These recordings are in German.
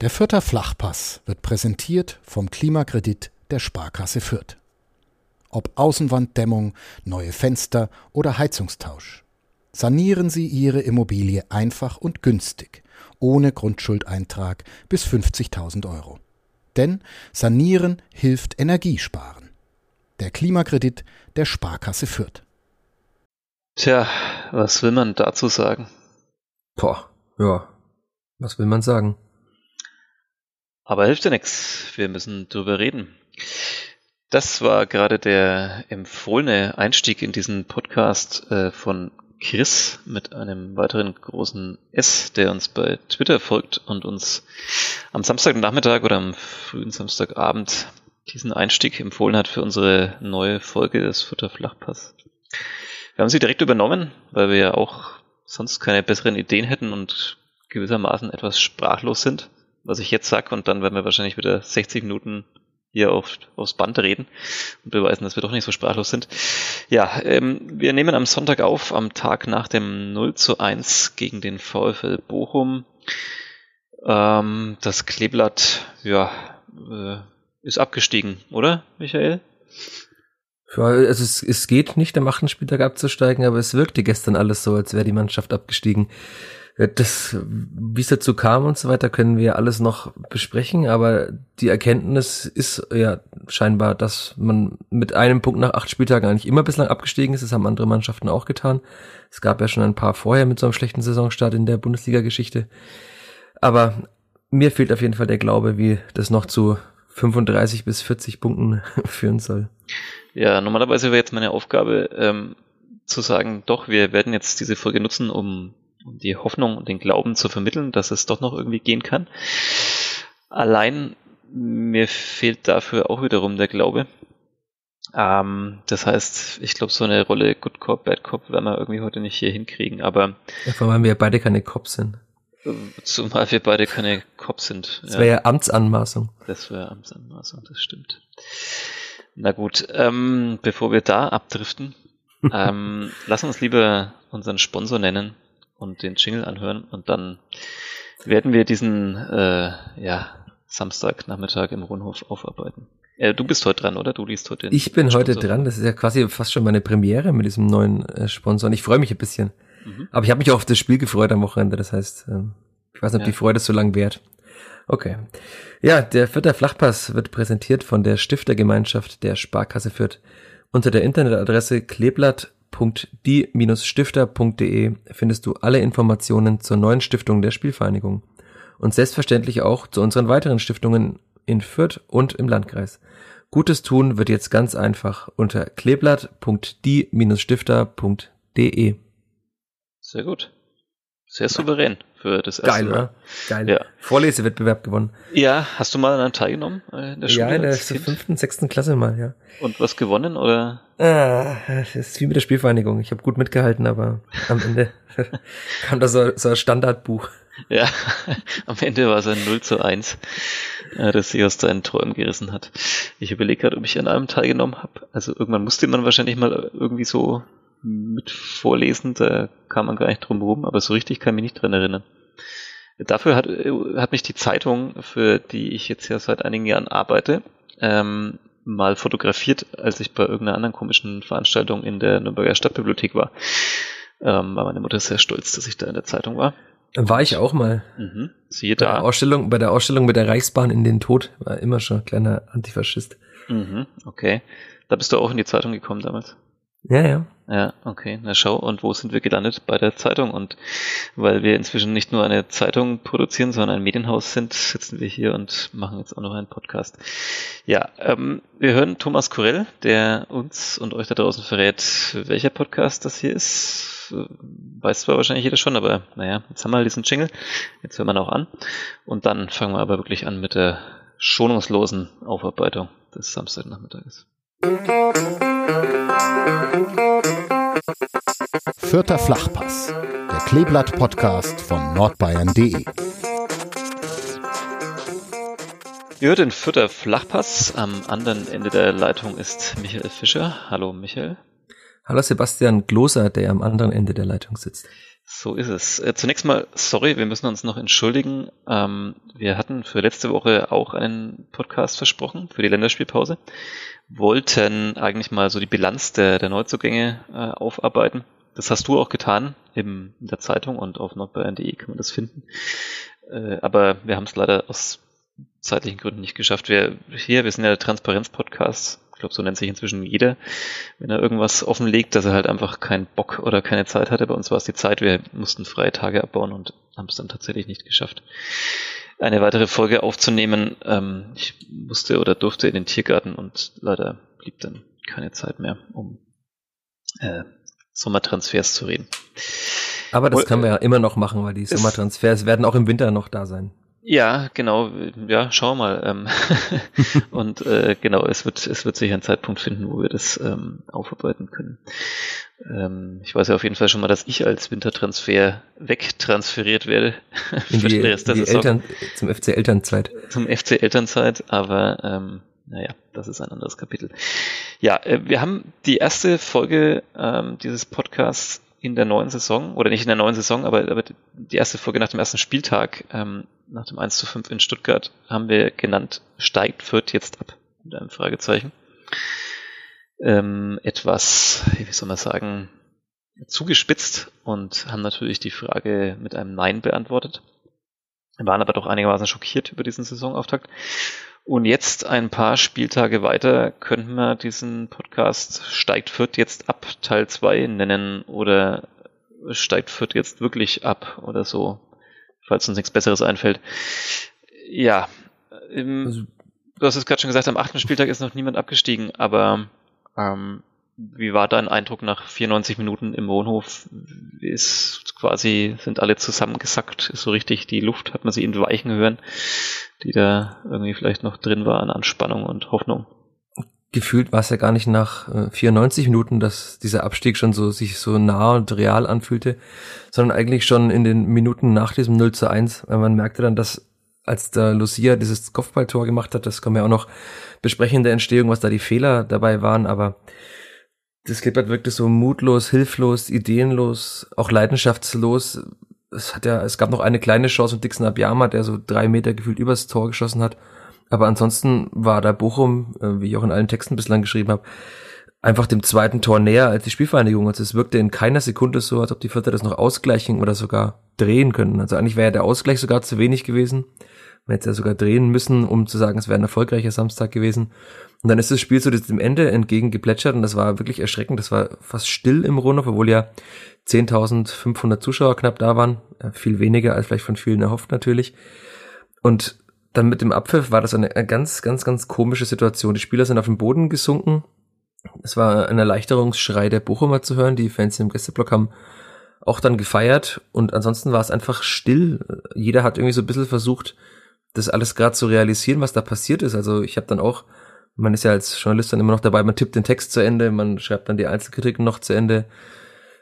Der Fürther Flachpass wird präsentiert vom Klimakredit der Sparkasse Fürth. Ob Außenwanddämmung, neue Fenster oder Heizungstausch. Sanieren Sie Ihre Immobilie einfach und günstig, ohne Grundschuldeintrag bis 50.000 Euro. Denn Sanieren hilft Energiesparen. Der Klimakredit der Sparkasse Fürth. Tja, was will man dazu sagen? Boah, ja, was will man sagen? Aber hilft ja nichts. Wir müssen drüber reden. Das war gerade der empfohlene Einstieg in diesen Podcast äh, von Chris mit einem weiteren großen S, der uns bei Twitter folgt und uns am Samstagnachmittag oder am frühen Samstagabend diesen Einstieg empfohlen hat für unsere neue Folge des Futter Flachpass. Wir haben sie direkt übernommen, weil wir ja auch sonst keine besseren Ideen hätten und gewissermaßen etwas sprachlos sind was ich jetzt sag, und dann werden wir wahrscheinlich wieder 60 Minuten hier auf, aufs Band reden und beweisen, dass wir doch nicht so sprachlos sind. Ja, ähm, wir nehmen am Sonntag auf, am Tag nach dem 0 zu 1 gegen den VfL Bochum. Ähm, das Kleeblatt, ja, äh, ist abgestiegen, oder, Michael? Ja, also es, es geht nicht, am achten Spieltag abzusteigen, aber es wirkte gestern alles so, als wäre die Mannschaft abgestiegen. Äh, das, wie es dazu kam und so weiter, können wir alles noch besprechen, aber die Erkenntnis ist ja scheinbar, dass man mit einem Punkt nach acht Spieltagen eigentlich immer bislang abgestiegen ist. Das haben andere Mannschaften auch getan. Es gab ja schon ein paar vorher mit so einem schlechten Saisonstart in der Bundesliga-Geschichte. Aber mir fehlt auf jeden Fall der Glaube, wie das noch zu 35 bis 40 Punkten führen soll. Ja, normalerweise wäre jetzt meine Aufgabe, ähm, zu sagen, doch, wir werden jetzt diese Folge nutzen, um um die Hoffnung und den Glauben zu vermitteln, dass es doch noch irgendwie gehen kann. Allein mir fehlt dafür auch wiederum der Glaube. Ähm, das heißt, ich glaube, so eine Rolle Good Cop, Bad Cop werden wir irgendwie heute nicht hier hinkriegen, aber. Ja, vor allem wir beide keine Cops sind. Zumal wir beide keine Cops sind. Das wäre ja. Amtsanmaßung. Das wäre Amtsanmaßung, das stimmt. Na gut, ähm, bevor wir da abdriften, ähm, lass uns lieber unseren Sponsor nennen, und den Jingle anhören und dann werden wir diesen äh, ja, Samstagnachmittag im Rundhof aufarbeiten. Äh, du bist heute dran, oder? Du liest heute den Ich bin Sponsor. heute dran. Das ist ja quasi fast schon meine Premiere mit diesem neuen äh, Sponsor. Und ich freue mich ein bisschen. Mhm. Aber ich habe mich auch auf das Spiel gefreut am Wochenende. Das heißt, äh, ich weiß nicht, ob ja. die Freude so lang währt. Okay. Ja, der vierte Flachpass wird präsentiert von der Stiftergemeinschaft der Sparkasse Fürth unter der Internetadresse kleblatt www.die-stifter.de findest du alle Informationen zur neuen Stiftung der Spielvereinigung und selbstverständlich auch zu unseren weiteren Stiftungen in Fürth und im Landkreis. Gutes tun wird jetzt ganz einfach unter kleeblatt.die-stifter.de. Sehr gut. Sehr souverän für das erste Geil, Mal. oder? Geil. Ja. Vorlesewettbewerb gewonnen. Ja, hast du mal daran teilgenommen äh, in der Schule? Ja, in der fünften, sechsten Klasse mal, ja. Und was gewonnen oder? Ah, das ist wie mit der Spielvereinigung. Ich habe gut mitgehalten, aber am Ende kam da so, so ein Standardbuch. Ja, am Ende war es ein 0 zu 1, äh, das sich aus deinen Träumen gerissen hat. Ich überlege gerade, ob ich an einem teilgenommen habe. Also irgendwann musste man wahrscheinlich mal irgendwie so mit vorlesen, da kam man gar nicht drum herum, aber so richtig kann ich mich nicht dran erinnern. Dafür hat, hat mich die Zeitung, für die ich jetzt ja seit einigen Jahren arbeite, ähm, mal fotografiert, als ich bei irgendeiner anderen komischen Veranstaltung in der Nürnberger Stadtbibliothek war. Ähm, war meine Mutter sehr stolz, dass ich da in der Zeitung war. War ich auch mal. Mhm. Siehe da. Bei der, Ausstellung, bei der Ausstellung mit der Reichsbahn in den Tod war immer schon ein kleiner Antifaschist. Mhm, okay. Da bist du auch in die Zeitung gekommen damals. Ja, ja. Ja, okay. Na schau, und wo sind wir gelandet? Bei der Zeitung. Und weil wir inzwischen nicht nur eine Zeitung produzieren, sondern ein Medienhaus sind, sitzen wir hier und machen jetzt auch noch einen Podcast. Ja, ähm, wir hören Thomas Korell, der uns und euch da draußen verrät, welcher Podcast das hier ist. Weiß zwar wahrscheinlich jeder schon, aber naja, jetzt haben wir halt diesen Jingle. Jetzt hören wir ihn auch an. Und dann fangen wir aber wirklich an mit der schonungslosen Aufarbeitung des Samstagnachmittages. Vierter Flachpass, der Kleeblatt-Podcast von nordbayern.de. Ihr hört den Vierter Flachpass. Am anderen Ende der Leitung ist Michael Fischer. Hallo Michael. Hallo Sebastian Gloser, der am anderen Ende der Leitung sitzt. So ist es. Äh, zunächst mal, sorry, wir müssen uns noch entschuldigen. Ähm, wir hatten für letzte Woche auch einen Podcast versprochen für die Länderspielpause. Wollten eigentlich mal so die Bilanz der, der Neuzugänge äh, aufarbeiten. Das hast du auch getan in der Zeitung und auf nordbayern.de kann man das finden. Äh, aber wir haben es leider aus zeitlichen Gründen nicht geschafft. Wir hier, wir sind ja der Transparenz-Podcast glaube, so nennt sich inzwischen jeder, wenn er irgendwas offenlegt, dass er halt einfach keinen Bock oder keine Zeit hatte. Bei uns war es die Zeit, wir mussten freie Tage abbauen und haben es dann tatsächlich nicht geschafft, eine weitere Folge aufzunehmen. Ähm, ich musste oder durfte in den Tiergarten und leider blieb dann keine Zeit mehr, um äh, Sommertransfers zu reden. Aber das können wir ja immer noch machen, weil die Sommertransfers werden auch im Winter noch da sein. Ja, genau. Ja, schau mal. Ähm und äh, genau, es wird, es wird sicher einen Zeitpunkt finden, wo wir das ähm, aufarbeiten können. Ähm, ich weiß ja auf jeden Fall schon mal, dass ich als Wintertransfer wegtransferiert werde. In die, die Eltern, zum FC Elternzeit. Zum FC Elternzeit, aber ähm, naja, das ist ein anderes Kapitel. Ja, äh, wir haben die erste Folge ähm, dieses Podcasts in der neuen Saison, oder nicht in der neuen Saison, aber, aber die erste Folge nach dem ersten Spieltag ähm, nach dem 1 zu 5 in Stuttgart haben wir genannt, steigt Fürth jetzt ab? Mit einem Fragezeichen. Ähm, etwas, wie soll man sagen, zugespitzt und haben natürlich die Frage mit einem Nein beantwortet. Waren aber doch einigermaßen schockiert über diesen Saisonauftakt. Und jetzt ein paar Spieltage weiter könnten wir diesen Podcast Steigt Fürth jetzt ab Teil 2 nennen oder steigt Fürth jetzt wirklich ab oder so falls uns nichts Besseres einfällt. Ja, im, also, du hast es gerade schon gesagt, am achten Spieltag ist noch niemand abgestiegen, aber ähm, wie war dein Eindruck nach 94 Minuten im Wohnhof? Ist quasi, sind alle zusammengesackt, ist so richtig die Luft, hat man sie entweichen hören, die da irgendwie vielleicht noch drin war an Anspannung und Hoffnung? Gefühlt war es ja gar nicht nach 94 äh, Minuten, dass dieser Abstieg schon so sich so nah und real anfühlte, sondern eigentlich schon in den Minuten nach diesem 0 zu 1, weil man merkte dann, dass als der Lucia dieses Kopfballtor gemacht hat, das man ja auch noch besprechen in der Entstehung, was da die Fehler dabei waren, aber das Klippert wirkte so mutlos, hilflos, ideenlos, auch leidenschaftslos. Es hat ja, es gab noch eine kleine Chance und Dixon Abiyama, der so drei Meter gefühlt übers Tor geschossen hat. Aber ansonsten war da Bochum, äh, wie ich auch in allen Texten bislang geschrieben habe, einfach dem zweiten Tor näher als die Spielvereinigung. Also es wirkte in keiner Sekunde so, als ob die Vierter das noch ausgleichen oder sogar drehen können. Also eigentlich wäre ja der Ausgleich sogar zu wenig gewesen. Man hätte ja sogar drehen müssen, um zu sagen, es wäre ein erfolgreicher Samstag gewesen. Und dann ist das Spiel so dem Ende entgegengeplätschert und das war wirklich erschreckend. Das war fast still im Rundhof, obwohl ja 10.500 Zuschauer knapp da waren. Viel weniger als vielleicht von vielen erhofft natürlich. Und dann mit dem Abpfiff war das eine, ganz, ganz, ganz komische Situation. Die Spieler sind auf den Boden gesunken. Es war ein Erleichterungsschrei der Bochumer zu hören. Die Fans im Gästeblock haben auch dann gefeiert und ansonsten war es einfach still. Jeder hat irgendwie so ein bisschen versucht, das alles gerade zu realisieren, was da passiert ist. Also ich habe dann auch, man ist ja als Journalist dann immer noch dabei, man tippt den Text zu Ende, man schreibt dann die Einzelkritiken noch zu Ende,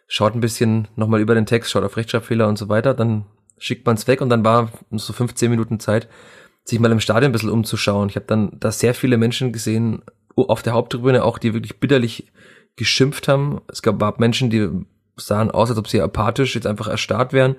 schaut ein bisschen nochmal über den Text, schaut auf Rechtschreibfehler und so weiter, dann schickt man es weg und dann war so 15 Minuten Zeit, sich mal im Stadion ein bisschen umzuschauen. Ich habe dann da sehr viele Menschen gesehen, auf der Haupttribüne auch, die wirklich bitterlich geschimpft haben. Es gab Menschen, die sahen aus, als ob sie apathisch jetzt einfach erstarrt wären.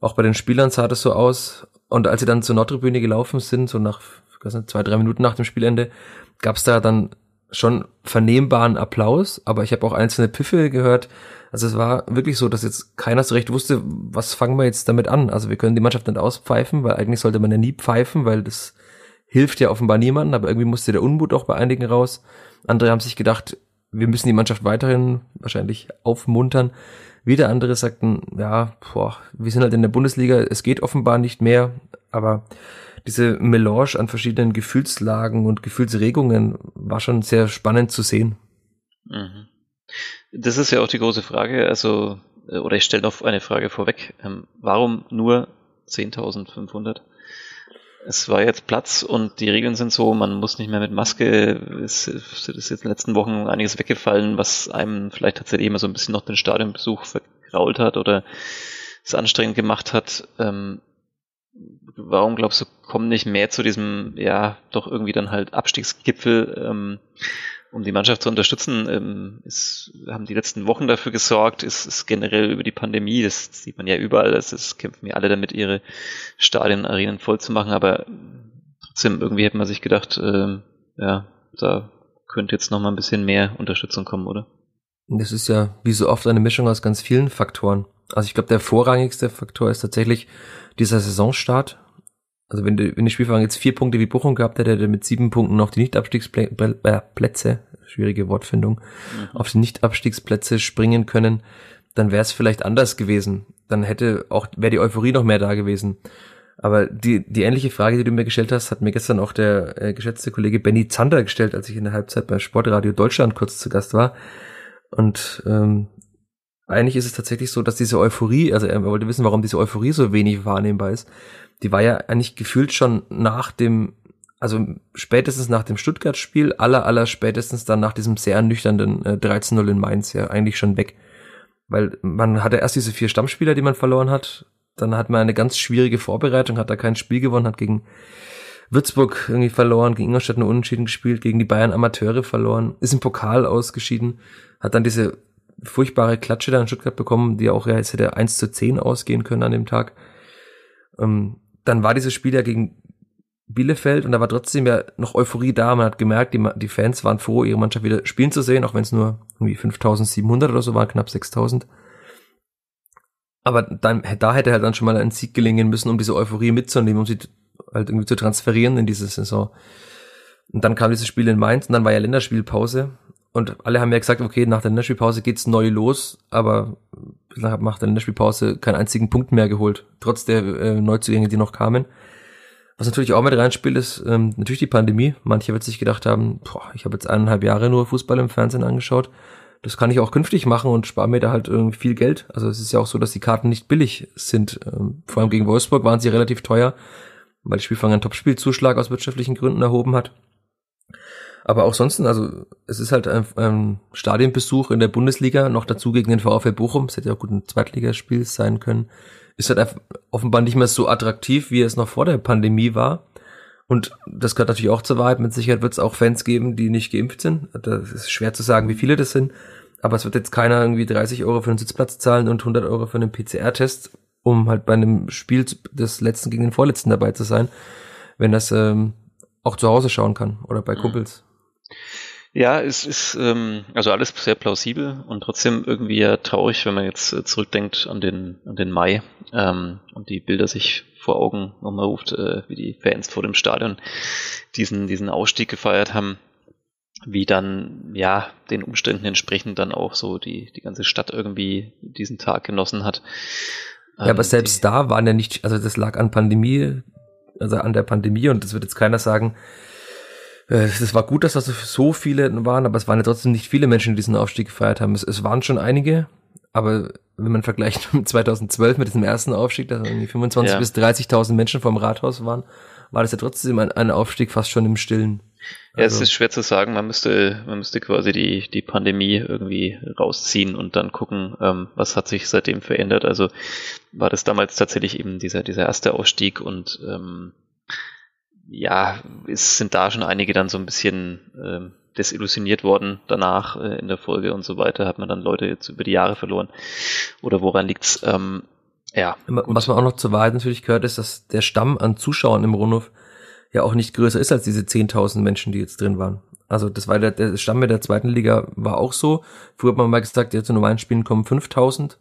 Auch bei den Spielern sah das so aus. Und als sie dann zur Nordtribüne gelaufen sind, so nach nicht, zwei, drei Minuten nach dem Spielende, gab es da dann schon vernehmbaren Applaus, aber ich habe auch einzelne Piffe gehört, also es war wirklich so, dass jetzt keiner so recht wusste, was fangen wir jetzt damit an. Also wir können die Mannschaft nicht auspfeifen, weil eigentlich sollte man ja nie pfeifen, weil das hilft ja offenbar niemandem, aber irgendwie musste der Unmut auch bei einigen raus. Andere haben sich gedacht, wir müssen die Mannschaft weiterhin wahrscheinlich aufmuntern. Wieder andere sagten, ja, boah, wir sind halt in der Bundesliga, es geht offenbar nicht mehr, aber diese Melange an verschiedenen Gefühlslagen und Gefühlsregungen war schon sehr spannend zu sehen. Mhm. Das ist ja auch die große Frage, also, äh, oder ich stelle noch eine Frage vorweg. Ähm, warum nur 10.500? Es war jetzt Platz und die Regeln sind so, man muss nicht mehr mit Maske. Es ist jetzt in den letzten Wochen einiges weggefallen, was einem vielleicht tatsächlich immer so ein bisschen noch den Stadionbesuch vergrault hat oder es anstrengend gemacht hat. Ähm, warum glaubst du, kommen nicht mehr zu diesem, ja, doch irgendwie dann halt Abstiegsgipfel? Ähm, um die Mannschaft zu unterstützen, ähm, ist, haben die letzten Wochen dafür gesorgt, ist, ist generell über die Pandemie, das sieht man ja überall, das kämpfen ja alle damit, ihre Stadien, Arenen voll zu machen, aber trotzdem, irgendwie hätte man sich gedacht, äh, ja, da könnte jetzt noch mal ein bisschen mehr Unterstützung kommen, oder? Das ist ja wie so oft eine Mischung aus ganz vielen Faktoren. Also ich glaube, der vorrangigste Faktor ist tatsächlich dieser Saisonstart. Also wenn, die, wenn die Spielverein jetzt vier Punkte wie Bochum gehabt hätte, hätte mit sieben Punkten auf die Nicht-Abstiegsplätze, schwierige Wortfindung, mhm. auf die Nicht-Abstiegsplätze springen können, dann wäre es vielleicht anders gewesen. Dann hätte auch, wäre die Euphorie noch mehr da gewesen. Aber die, die ähnliche Frage, die du mir gestellt hast, hat mir gestern auch der äh, geschätzte Kollege Benny Zander gestellt, als ich in der Halbzeit beim Sportradio Deutschland kurz zu Gast war. Und ähm, eigentlich ist es tatsächlich so, dass diese Euphorie, also er wollte wissen, warum diese Euphorie so wenig wahrnehmbar ist. Die war ja eigentlich gefühlt schon nach dem, also spätestens nach dem Stuttgart-Spiel, aller, aller spätestens dann nach diesem sehr ernüchternden äh, 13-0 in Mainz ja eigentlich schon weg. Weil man hatte erst diese vier Stammspieler, die man verloren hat, dann hat man eine ganz schwierige Vorbereitung, hat da kein Spiel gewonnen, hat gegen Würzburg irgendwie verloren, gegen Ingolstadt nur unentschieden gespielt, gegen die Bayern Amateure verloren, ist im Pokal ausgeschieden, hat dann diese furchtbare Klatsche da in Stuttgart bekommen, die auch ja jetzt hätte 1 zu 10 ausgehen können an dem Tag. Ähm, dann war dieses Spiel ja gegen Bielefeld und da war trotzdem ja noch Euphorie da. Man hat gemerkt, die, die Fans waren froh, ihre Mannschaft wieder spielen zu sehen, auch wenn es nur irgendwie 5700 oder so war, knapp 6000. Aber dann, da hätte halt dann schon mal ein Sieg gelingen müssen, um diese Euphorie mitzunehmen, um sie halt irgendwie zu transferieren in diese Saison. Und dann kam dieses Spiel in Mainz und dann war ja Länderspielpause. Und alle haben ja gesagt, okay, nach der Länderspielpause geht's neu los, aber nach der Länderspielpause keinen einzigen Punkt mehr geholt, trotz der äh, Neuzugänge, die noch kamen. Was natürlich auch mit reinspielt, ist ähm, natürlich die Pandemie. Manche wird sich gedacht haben, boah, ich habe jetzt eineinhalb Jahre nur Fußball im Fernsehen angeschaut das kann ich auch künftig machen und spare mir da halt irgendwie viel Geld. Also es ist ja auch so, dass die Karten nicht billig sind. Ähm, vor allem gegen Wolfsburg waren sie relativ teuer, weil die Spielfang einen Topspielzuschlag aus wirtschaftlichen Gründen erhoben hat. Aber auch sonst, also es ist halt ein, ein Stadionbesuch in der Bundesliga, noch dazu gegen den VfL Bochum, es hätte ja auch gut ein Zweitligaspiel sein können, ist halt offenbar nicht mehr so attraktiv, wie es noch vor der Pandemie war. Und das gehört natürlich auch zur Wahrheit. Mit Sicherheit wird es auch Fans geben, die nicht geimpft sind. Das ist schwer zu sagen, wie viele das sind. Aber es wird jetzt keiner irgendwie 30 Euro für einen Sitzplatz zahlen und 100 Euro für einen PCR-Test, um halt bei einem Spiel des letzten gegen den vorletzten dabei zu sein, wenn das ähm, auch zu Hause schauen kann oder bei mhm. Kumpels. Ja, es ist ähm, also alles sehr plausibel und trotzdem irgendwie ja traurig, wenn man jetzt äh, zurückdenkt an den an den Mai ähm, und die Bilder sich vor Augen nochmal ruft, äh, wie die Fans vor dem Stadion diesen diesen Ausstieg gefeiert haben, wie dann ja den Umständen entsprechend dann auch so die die ganze Stadt irgendwie diesen Tag genossen hat. Ja, aber ähm, selbst da waren ja nicht, also das lag an Pandemie, also an der Pandemie und das wird jetzt keiner sagen, äh, es war gut, dass das so viele waren, aber es waren ja trotzdem nicht viele Menschen, die diesen Aufstieg gefeiert haben. Es, es waren schon einige, aber wenn man vergleicht mit 2012 mit diesem ersten Aufstieg, da irgendwie 25 ja. bis 30.000 Menschen vom Rathaus waren, war das ja trotzdem ein, ein Aufstieg fast schon im Stillen. Ja, also, es ist schwer zu sagen. Man müsste, man müsste quasi die, die Pandemie irgendwie rausziehen und dann gucken, ähm, was hat sich seitdem verändert. Also war das damals tatsächlich eben dieser, dieser erste Aufstieg und ähm, ja, es sind da schon einige dann so ein bisschen äh, desillusioniert worden danach äh, in der Folge und so weiter. Hat man dann Leute jetzt über die Jahre verloren. Oder woran liegt's? Ähm, ja. Was man auch noch zur Wahrheit natürlich gehört, ist, dass der Stamm an Zuschauern im Rundhof ja auch nicht größer ist als diese 10.000 Menschen, die jetzt drin waren. Also das war der, der Stamm mit der zweiten Liga war auch so. Früher hat man mal gesagt, ja, zu normalen Spielen kommen 5.000.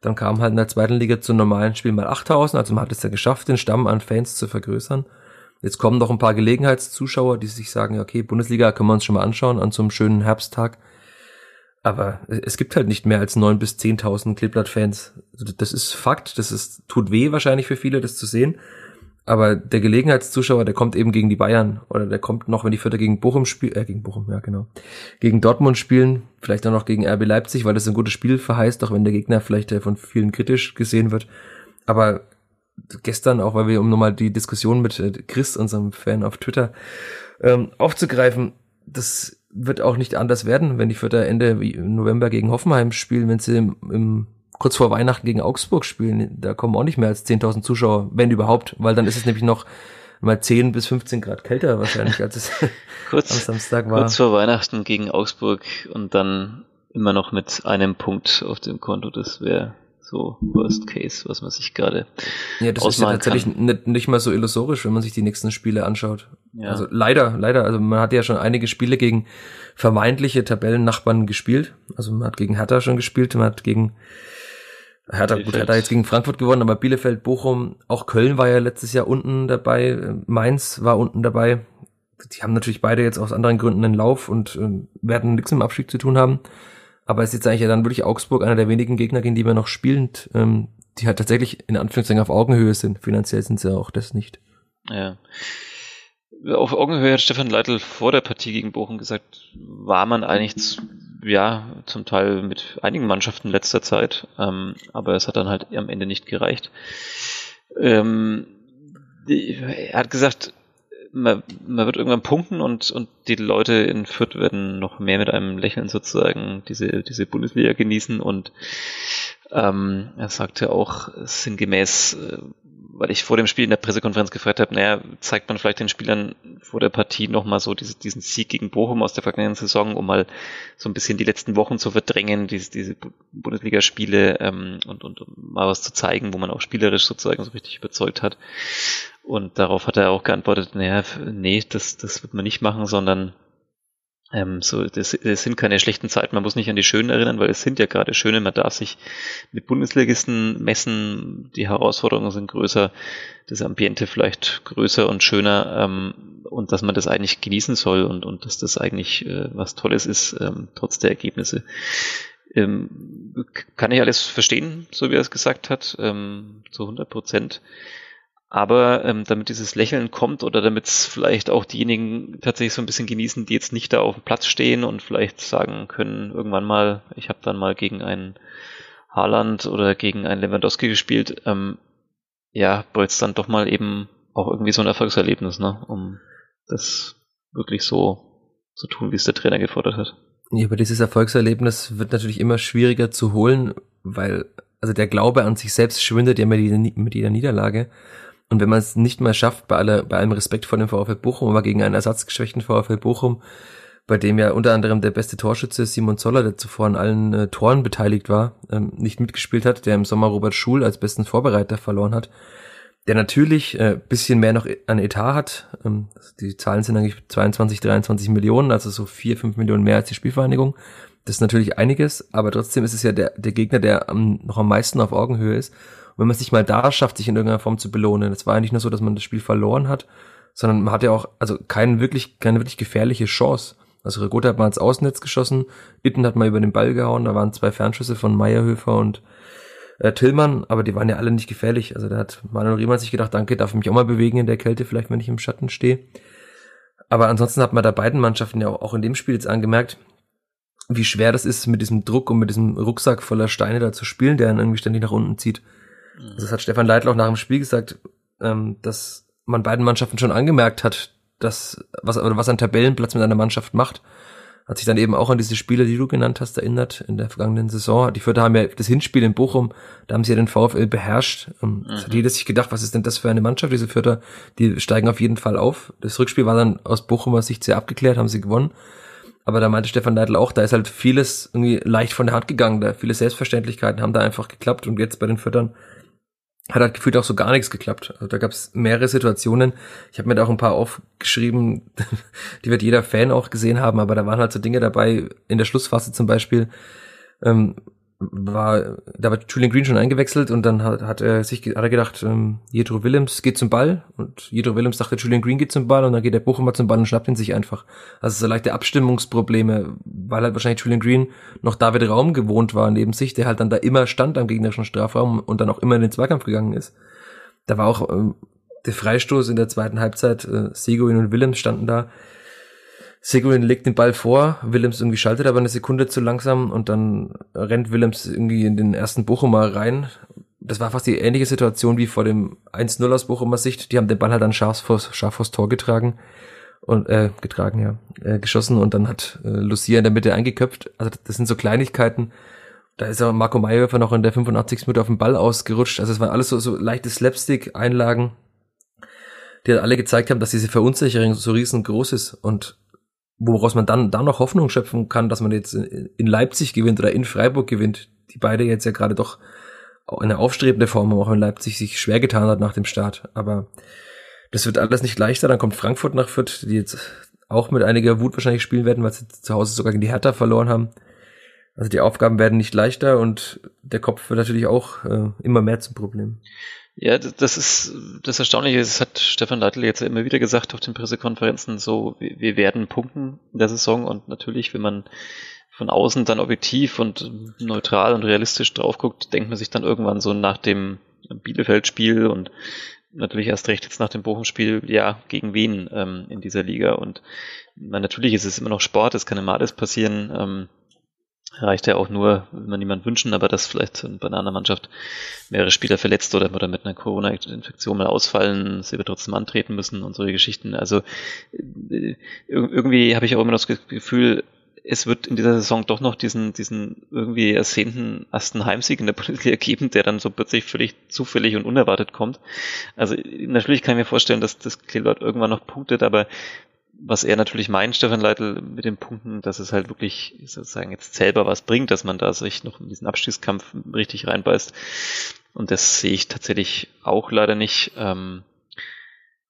Dann kam halt in der zweiten Liga zu normalen Spielen mal 8.000. Also man hat es ja geschafft, den Stamm an Fans zu vergrößern. Jetzt kommen noch ein paar Gelegenheitszuschauer, die sich sagen, okay, Bundesliga können wir uns schon mal anschauen an so einem schönen Herbsttag. Aber es gibt halt nicht mehr als neun bis zehntausend Kleeblatt-Fans. Also das ist Fakt, das ist, tut weh wahrscheinlich für viele, das zu sehen. Aber der Gelegenheitszuschauer, der kommt eben gegen die Bayern oder der kommt noch, wenn die Vierter gegen Bochum spielen, äh, gegen Bochum, ja genau, gegen Dortmund spielen, vielleicht auch noch gegen RB Leipzig, weil das ein gutes Spiel verheißt, auch wenn der Gegner vielleicht von vielen kritisch gesehen wird. Aber gestern, auch weil wir, um nochmal die Diskussion mit äh, Chris, unserem Fan auf Twitter, ähm, aufzugreifen, das wird auch nicht anders werden, wenn die Vierter Ende November gegen Hoffenheim spielen, wenn sie im, im kurz vor Weihnachten gegen Augsburg spielen, da kommen auch nicht mehr als 10.000 Zuschauer, wenn überhaupt, weil dann ist es nämlich noch mal 10 bis 15 Grad kälter wahrscheinlich, als es kurz, am Samstag war. Kurz vor Weihnachten gegen Augsburg und dann immer noch mit einem Punkt auf dem Konto. Das wäre so Worst Case, was man sich gerade Ja, das ist ja tatsächlich nicht, nicht mal so illusorisch, wenn man sich die nächsten Spiele anschaut. Ja. Also leider, leider, also man hat ja schon einige Spiele gegen vermeintliche Tabellennachbarn gespielt. Also man hat gegen Hertha schon gespielt, man hat gegen Hertha, gut, Hertha jetzt gegen Frankfurt gewonnen, aber Bielefeld, Bochum, auch Köln war ja letztes Jahr unten dabei, Mainz war unten dabei. Die haben natürlich beide jetzt aus anderen Gründen einen Lauf und äh, werden nichts mit dem Abstieg zu tun haben. Aber es ist jetzt eigentlich ja dann wirklich Augsburg, einer der wenigen Gegner, gegen die wir noch spielend, ähm, die halt tatsächlich in Anführungszeichen auf Augenhöhe sind. Finanziell sind sie auch das nicht. Ja. Auf Augenhöhe hat Stefan Leitl vor der Partie gegen Bochum gesagt, war man eigentlich zu, ja zum Teil mit einigen Mannschaften letzter Zeit, ähm, aber es hat dann halt am Ende nicht gereicht. Ähm, er hat gesagt, man, man wird irgendwann punkten und, und die Leute in Fürth werden noch mehr mit einem Lächeln sozusagen diese, diese Bundesliga genießen und ähm, er sagte auch sinngemäß, äh, weil ich vor dem Spiel in der Pressekonferenz gefragt habe, naja, zeigt man vielleicht den Spielern vor der Partie nochmal so diese, diesen Sieg gegen Bochum aus der vergangenen Saison, um mal so ein bisschen die letzten Wochen zu verdrängen, diese, diese Bundesligaspiele ähm, und, und um mal was zu zeigen, wo man auch spielerisch sozusagen so richtig überzeugt hat. Und darauf hat er auch geantwortet, naja, nee, das, das wird man nicht machen, sondern ähm, so, das, das sind keine schlechten Zeiten, man muss nicht an die schönen erinnern, weil es sind ja gerade schöne, man darf sich mit Bundesligisten messen, die Herausforderungen sind größer, das Ambiente vielleicht größer und schöner ähm, und dass man das eigentlich genießen soll und, und dass das eigentlich äh, was Tolles ist, ähm, trotz der Ergebnisse. Ähm, kann ich alles verstehen, so wie er es gesagt hat, ähm, zu 100 Prozent. Aber ähm, damit dieses Lächeln kommt oder damit es vielleicht auch diejenigen tatsächlich so ein bisschen genießen, die jetzt nicht da auf dem Platz stehen und vielleicht sagen können, irgendwann mal, ich habe dann mal gegen einen Haaland oder gegen einen Lewandowski gespielt, ähm, ja, wollte es dann doch mal eben auch irgendwie so ein Erfolgserlebnis, ne? um das wirklich so zu tun, wie es der Trainer gefordert hat. Ja, aber dieses Erfolgserlebnis wird natürlich immer schwieriger zu holen, weil also der Glaube an sich selbst schwindet ja mit jeder, mit jeder Niederlage. Und wenn man es nicht mal schafft, bei, aller, bei allem Respekt vor dem VfL Bochum, aber gegen einen ersatzgeschwächten VfL Bochum, bei dem ja unter anderem der beste Torschütze Simon Zoller, der zuvor an allen äh, Toren beteiligt war, ähm, nicht mitgespielt hat, der im Sommer Robert Schul als besten Vorbereiter verloren hat, der natürlich äh, bisschen mehr noch an Etat hat. Ähm, die Zahlen sind eigentlich 22, 23 Millionen, also so vier, fünf Millionen mehr als die Spielvereinigung. Das ist natürlich einiges, aber trotzdem ist es ja der, der Gegner, der am, noch am meisten auf Augenhöhe ist wenn man sich mal da schafft, sich in irgendeiner Form zu belohnen. Es war ja nicht nur so, dass man das Spiel verloren hat, sondern man hatte auch, also keinen wirklich, keine wirklich gefährliche Chance. Also Regota hat mal ins Außennetz geschossen, Itten hat mal über den Ball gehauen, da waren zwei Fernschüsse von Meierhöfer und äh, Tillmann, aber die waren ja alle nicht gefährlich. Also da hat Manuel Riemann sich gedacht, danke, darf ich mich auch mal bewegen in der Kälte, vielleicht wenn ich im Schatten stehe. Aber ansonsten hat man da beiden Mannschaften ja auch in dem Spiel jetzt angemerkt, wie schwer das ist, mit diesem Druck und mit diesem Rucksack voller Steine da zu spielen, der dann irgendwie ständig nach unten zieht. Also das hat Stefan Leitl auch nach dem Spiel gesagt, ähm, dass man beiden Mannschaften schon angemerkt hat, dass was, was ein Tabellenplatz mit einer Mannschaft macht. Hat sich dann eben auch an diese Spiele, die du genannt hast, erinnert in der vergangenen Saison. Die Vierter haben ja das Hinspiel in Bochum, da haben sie ja den VfL beherrscht. Ähm, mhm. hat jeder sich gedacht, was ist denn das für eine Mannschaft, diese Vierter? Die steigen auf jeden Fall auf. Das Rückspiel war dann aus Bochumer Sicht sehr abgeklärt, haben sie gewonnen. Aber da meinte Stefan Neidl auch, da ist halt vieles irgendwie leicht von der Hand gegangen. Da viele Selbstverständlichkeiten haben da einfach geklappt und jetzt bei den Viertern hat halt gefühlt auch so gar nichts geklappt. Also da gab es mehrere Situationen. Ich habe mir da auch ein paar aufgeschrieben, die wird jeder Fan auch gesehen haben, aber da waren halt so Dinge dabei, in der Schlussphase zum Beispiel, ähm, war, da war Julian Green schon eingewechselt und dann hat, hat er sich, hat er gedacht, ähm, Jedro Willems geht zum Ball und Jedro Willems dachte, Julian Green geht zum Ball und dann geht der Bochumer zum Ball und schnappt ihn sich einfach. Also so leichte Abstimmungsprobleme, weil halt wahrscheinlich Julian Green noch David Raum gewohnt war neben sich, der halt dann da immer stand am gegnerischen Strafraum und dann auch immer in den Zweikampf gegangen ist. Da war auch ähm, der Freistoß in der zweiten Halbzeit, äh, Seguin und Willems standen da Seguin legt den Ball vor, Willems irgendwie schaltet aber eine Sekunde zu langsam und dann rennt Willems irgendwie in den ersten Bochumer rein. Das war fast die ähnliche Situation wie vor dem 1-0 aus Bochumer Sicht. Die haben den Ball halt dann scharf vors, scharf vors Tor getragen und äh, getragen, ja, äh, geschossen und dann hat äh, Lucia in der Mitte eingeköpft. Also das sind so Kleinigkeiten. Da ist ja Marco Mayhofer noch in der 85. Minute auf den Ball ausgerutscht. Also es waren alles so, so leichte Slapstick-Einlagen die halt alle gezeigt haben, dass diese Verunsicherung so riesengroß ist und woraus man dann, dann noch Hoffnung schöpfen kann, dass man jetzt in Leipzig gewinnt oder in Freiburg gewinnt, die beide jetzt ja gerade doch eine aufstrebende Form, auch wenn Leipzig sich schwer getan hat nach dem Start. Aber das wird alles nicht leichter. Dann kommt Frankfurt nach Fürth, die jetzt auch mit einiger Wut wahrscheinlich spielen werden, weil sie zu Hause sogar gegen die Hertha verloren haben. Also die Aufgaben werden nicht leichter und der Kopf wird natürlich auch äh, immer mehr zum Problem. Ja, das ist das Erstaunliche. Das hat Stefan Leitl jetzt immer wieder gesagt auf den Pressekonferenzen. So, wir werden punkten in der Saison und natürlich, wenn man von außen dann objektiv und neutral und realistisch drauf guckt, denkt man sich dann irgendwann so nach dem Bielefeld-Spiel und natürlich erst recht jetzt nach dem Bochum-Spiel, ja, gegen wen ähm, in dieser Liga. Und na, natürlich ist es immer noch Sport, es kann immer alles passieren. Ähm, reicht ja auch nur, will man niemand wünschen, aber dass vielleicht bei einer anderen Mannschaft mehrere Spieler verletzt oder, mit einer Corona-Infektion mal ausfallen, sie wird trotzdem antreten müssen und solche Geschichten. Also äh, irgendwie habe ich auch immer das Gefühl, es wird in dieser Saison doch noch diesen, diesen irgendwie ersehnten ersten Heimsieg in der Bundesliga geben, der dann so plötzlich völlig zufällig und unerwartet kommt. Also natürlich kann ich mir vorstellen, dass das Klillort irgendwann noch punktet, aber was er natürlich meint, Stefan Leitl, mit den Punkten, dass es halt wirklich sozusagen jetzt selber was bringt, dass man da sich noch in diesen Abstiegskampf richtig reinbeißt. Und das sehe ich tatsächlich auch leider nicht. Ähm,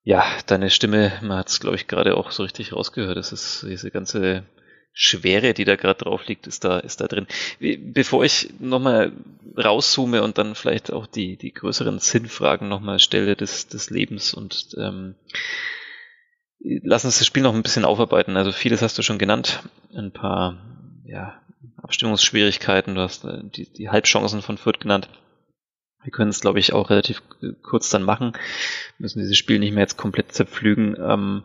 ja, deine Stimme, man hat es, glaube ich, gerade auch so richtig rausgehört. Das ist diese ganze Schwere, die da gerade drauf liegt, ist da, ist da drin. Bevor ich nochmal rauszoome und dann vielleicht auch die, die größeren Sinnfragen nochmal stelle des, des Lebens und ähm, lass uns das Spiel noch ein bisschen aufarbeiten. Also vieles hast du schon genannt. Ein paar ja, Abstimmungsschwierigkeiten, du hast äh, die, die Halbchancen von Fürth genannt. Wir können es, glaube ich, auch relativ kurz dann machen. Wir müssen dieses Spiel nicht mehr jetzt komplett zerpflügen. Ähm,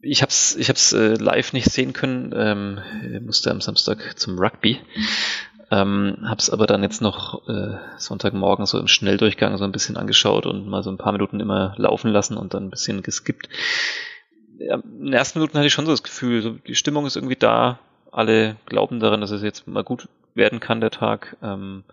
ich habe es ich hab's, äh, live nicht sehen können, ähm, musste am Samstag zum Rugby. Ähm, hab's aber dann jetzt noch äh, Sonntagmorgen so im Schnelldurchgang so ein bisschen angeschaut und mal so ein paar Minuten immer laufen lassen und dann ein bisschen geskippt. Ja, in den ersten Minuten hatte ich schon so das Gefühl, so die Stimmung ist irgendwie da, alle glauben daran, dass es jetzt mal gut werden kann, der Tag. Ähm,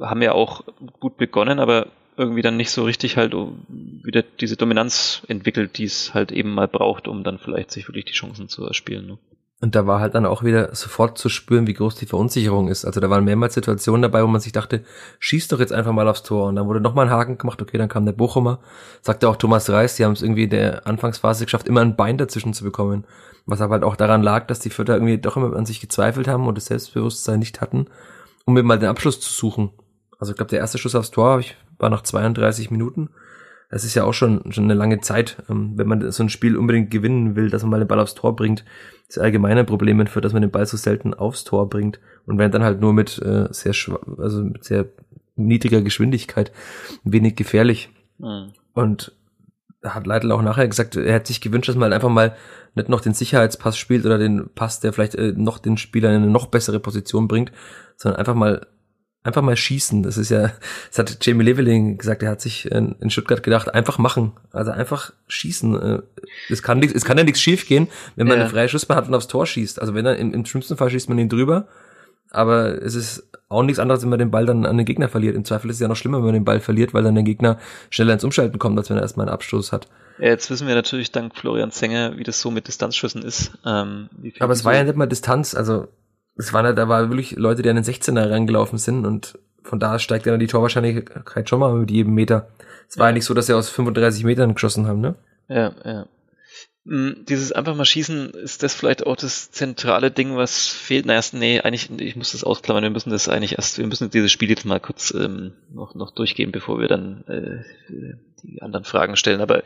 haben ja auch gut begonnen, aber irgendwie dann nicht so richtig halt wieder diese Dominanz entwickelt, die es halt eben mal braucht, um dann vielleicht sich wirklich die Chancen zu erspielen. Ne? Und da war halt dann auch wieder sofort zu spüren, wie groß die Verunsicherung ist. Also da waren mehrmals Situationen dabei, wo man sich dachte, schieß doch jetzt einfach mal aufs Tor. Und dann wurde nochmal ein Haken gemacht, okay, dann kam der Bochumer. Sagte auch Thomas Reis, die haben es irgendwie in der Anfangsphase geschafft, immer ein Bein dazwischen zu bekommen. Was aber halt auch daran lag, dass die Vierter irgendwie doch immer an sich gezweifelt haben und das Selbstbewusstsein nicht hatten, um mir mal den Abschluss zu suchen. Also ich glaube, der erste Schuss aufs Tor war nach 32 Minuten. Das ist ja auch schon, schon eine lange Zeit, ähm, wenn man so ein Spiel unbedingt gewinnen will, dass man mal den Ball aufs Tor bringt. Das allgemeine Problem für, dass man den Ball so selten aufs Tor bringt und wenn dann halt nur mit äh, sehr also mit sehr niedriger Geschwindigkeit, wenig gefährlich. Mhm. Und da hat Leitl auch nachher gesagt, er hätte sich gewünscht, dass man einfach mal nicht noch den Sicherheitspass spielt oder den Pass, der vielleicht äh, noch den Spieler in eine noch bessere Position bringt, sondern einfach mal einfach mal schießen. Das ist ja, das hat Jamie Leveling gesagt, er hat sich in, in Stuttgart gedacht, einfach machen. Also einfach schießen. Äh, es kann, nix, es kann ja nichts schief gehen, wenn man ja. eine freie Schussbahn hat und aufs Tor schießt. Also wenn er im, im schlimmsten Fall schießt man ihn drüber. Aber es ist auch nichts anderes, wenn man den Ball dann an den Gegner verliert. Im Zweifel ist es ja noch schlimmer, wenn man den Ball verliert, weil dann der Gegner schneller ins Umschalten kommt, als wenn er erstmal einen Abstoß hat. Ja, jetzt wissen wir natürlich dank Florian Zenger, wie das so mit Distanzschüssen ist. Ähm, Aber es war ja nicht mal Distanz, also es waren halt, da war wirklich Leute, die an den 16er reingelaufen sind und von da steigt dann die Torwahrscheinlichkeit schon mal mit jedem Meter. Es war ja nicht so, dass sie aus 35 Metern geschossen haben, ne? Ja, ja. Mm, dieses einfach mal schießen, ist das vielleicht auch das zentrale Ding, was fehlt? Naja, nee, eigentlich, ich muss das ausklammern, wir müssen das eigentlich erst, wir müssen dieses Spiel jetzt mal kurz ähm, noch, noch durchgehen, bevor wir dann äh, die anderen Fragen stellen. Aber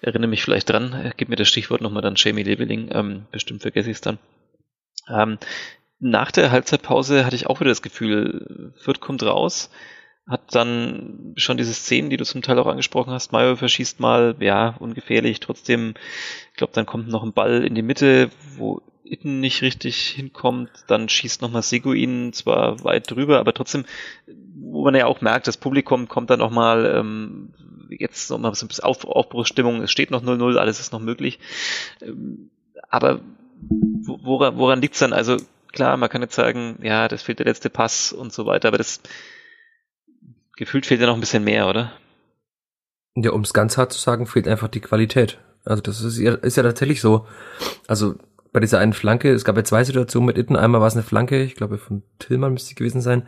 erinnere mich vielleicht dran, gib mir das Stichwort nochmal dann Jamie Leveling, ähm, bestimmt vergesse ich es dann. Ähm, nach der Halbzeitpause hatte ich auch wieder das Gefühl, Fürth kommt raus, hat dann schon diese Szenen, die du zum Teil auch angesprochen hast, Mayo verschießt mal, ja, ungefährlich, trotzdem, ich glaube, dann kommt noch ein Ball in die Mitte, wo Itten nicht richtig hinkommt, dann schießt nochmal Seguin zwar weit drüber, aber trotzdem, wo man ja auch merkt, das Publikum kommt dann nochmal, ähm, jetzt nochmal so ein bisschen Auf Aufbruchsstimmung, es steht noch 0-0, alles ist noch möglich, ähm, aber woran, woran liegt's dann? Also klar, man kann jetzt sagen, ja, das fehlt der letzte Pass und so weiter, aber das gefühlt fehlt ja noch ein bisschen mehr, oder? Ja, um es ganz hart zu sagen, fehlt einfach die Qualität. Also das ist ja, ist ja tatsächlich so. Also bei dieser einen Flanke, es gab ja zwei Situationen mit Itten. Einmal war es eine Flanke, ich glaube von Tillmann müsste es gewesen sein,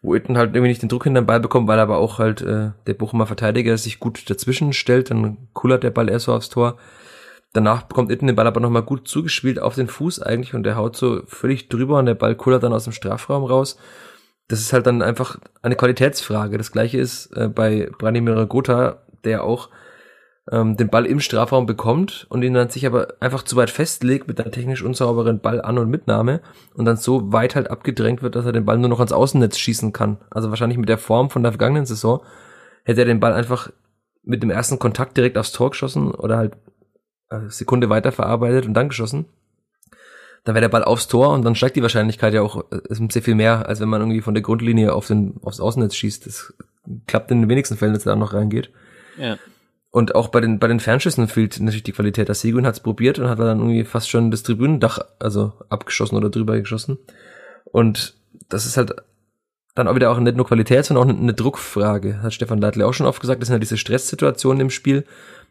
wo Itten halt irgendwie nicht den Druck hinter den Ball bekommt, weil aber auch halt äh, der Bochumer Verteidiger sich gut dazwischen stellt, dann kullert der Ball erst so aufs Tor. Danach bekommt Itten den Ball aber nochmal gut zugespielt auf den Fuß eigentlich und der haut so völlig drüber und der Ball kullert dann aus dem Strafraum raus. Das ist halt dann einfach eine Qualitätsfrage. Das gleiche ist äh, bei Branimir Gotha, der auch ähm, den Ball im Strafraum bekommt und ihn dann sich aber einfach zu weit festlegt mit einer technisch unsauberen Ball-An- und Mitnahme und dann so weit halt abgedrängt wird, dass er den Ball nur noch ans Außennetz schießen kann. Also wahrscheinlich mit der Form von der vergangenen Saison hätte er den Ball einfach mit dem ersten Kontakt direkt aufs Tor geschossen oder halt Sekunde weiter verarbeitet und dann geschossen. Dann wäre der Ball aufs Tor und dann steigt die Wahrscheinlichkeit ja auch äh, sehr viel mehr, als wenn man irgendwie von der Grundlinie auf den, aufs Außennetz schießt. Das klappt in den wenigsten Fällen, dass er da noch reingeht. Ja. Und auch bei den, bei den Fernschüssen fehlt natürlich die Qualität. Der Seguin hat es probiert und hat dann irgendwie fast schon das Tribünendach, also abgeschossen oder drüber geschossen. Und das ist halt dann auch wieder auch nicht nur Qualität, sondern auch eine Druckfrage. Hat Stefan Leitler auch schon oft gesagt, das sind ja diese Stresssituationen im Spiel,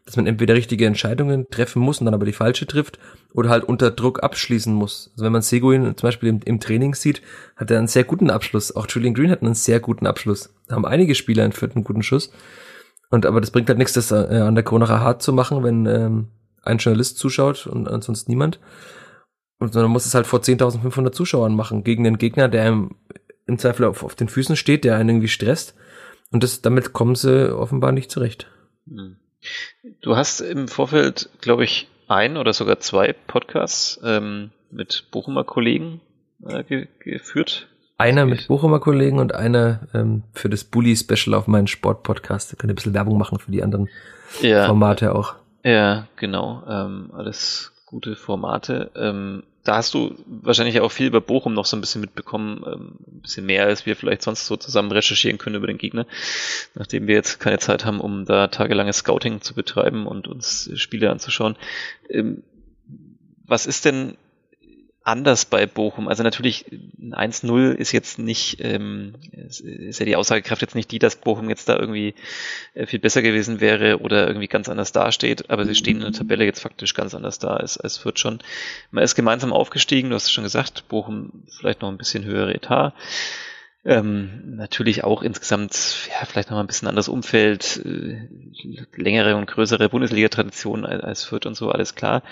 dass man entweder richtige Entscheidungen treffen muss und dann aber die falsche trifft oder halt unter Druck abschließen muss. Also wenn man Seguin zum Beispiel im, im Training sieht, hat er einen sehr guten Abschluss. Auch Julian Green hat einen sehr guten Abschluss. Da haben einige Spieler einen vierten guten Schuss. Und aber das bringt halt nichts, das äh, an der Kronacher hart zu machen, wenn ähm, ein Journalist zuschaut und ansonsten niemand. Und man muss es halt vor 10.500 Zuschauern machen, gegen den Gegner, der im, im Zweifel auf, auf den Füßen steht, der einen irgendwie stresst. Und das, damit kommen sie offenbar nicht zurecht. Hm. Du hast im Vorfeld, glaube ich, ein oder sogar zwei Podcasts ähm, mit Bochumer Kollegen äh, ge geführt. Einer mit Bochumer Kollegen und einer ähm, für das Bully Special auf meinen Sportpodcast. Da könnt ihr ein bisschen Werbung machen für die anderen ja, Formate auch. Ja, genau. Ähm, alles gute Formate. Ähm, da hast du wahrscheinlich auch viel über Bochum noch so ein bisschen mitbekommen, ähm, ein bisschen mehr, als wir vielleicht sonst so zusammen recherchieren können über den Gegner, nachdem wir jetzt keine Zeit haben, um da tagelanges Scouting zu betreiben und uns Spiele anzuschauen. Ähm, was ist denn anders bei Bochum. Also natürlich, ein 1-0 ist jetzt nicht, ähm, ist ja die Aussagekraft jetzt nicht die, dass Bochum jetzt da irgendwie äh, viel besser gewesen wäre oder irgendwie ganz anders dasteht, aber sie stehen in der Tabelle jetzt faktisch ganz anders da als, als Fürth schon. Man ist gemeinsam aufgestiegen, du hast es schon gesagt, Bochum vielleicht noch ein bisschen höhere Etat. Ähm, natürlich auch insgesamt, ja, vielleicht noch mal ein bisschen anderes Umfeld, äh, längere und größere Bundesliga-Tradition als, als Fürth und so, alles klar.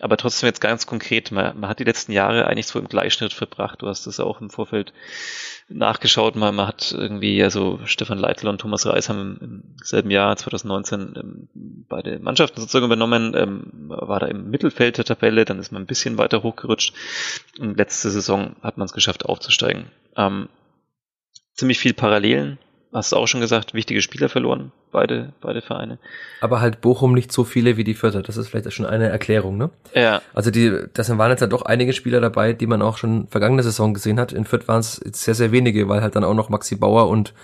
Aber trotzdem jetzt ganz konkret, man, man hat die letzten Jahre eigentlich so im Gleichschnitt verbracht. Du hast das auch im Vorfeld nachgeschaut. Man, man hat irgendwie, also Stefan Leitl und Thomas Reis haben im, selben Jahr, 2019, ähm, beide Mannschaften sozusagen übernommen, ähm, war da im Mittelfeld der Tabelle, dann ist man ein bisschen weiter hochgerutscht und letzte Saison hat man es geschafft aufzusteigen. Ähm, ziemlich viel Parallelen hast du auch schon gesagt, wichtige Spieler verloren, beide, beide Vereine. Aber halt Bochum nicht so viele wie die Vierter. Das ist vielleicht schon eine Erklärung, ne? Ja. Also die, das waren jetzt ja doch einige Spieler dabei, die man auch schon vergangene Saison gesehen hat. In Fürth waren es sehr, sehr wenige, weil halt dann auch noch Maxi Bauer und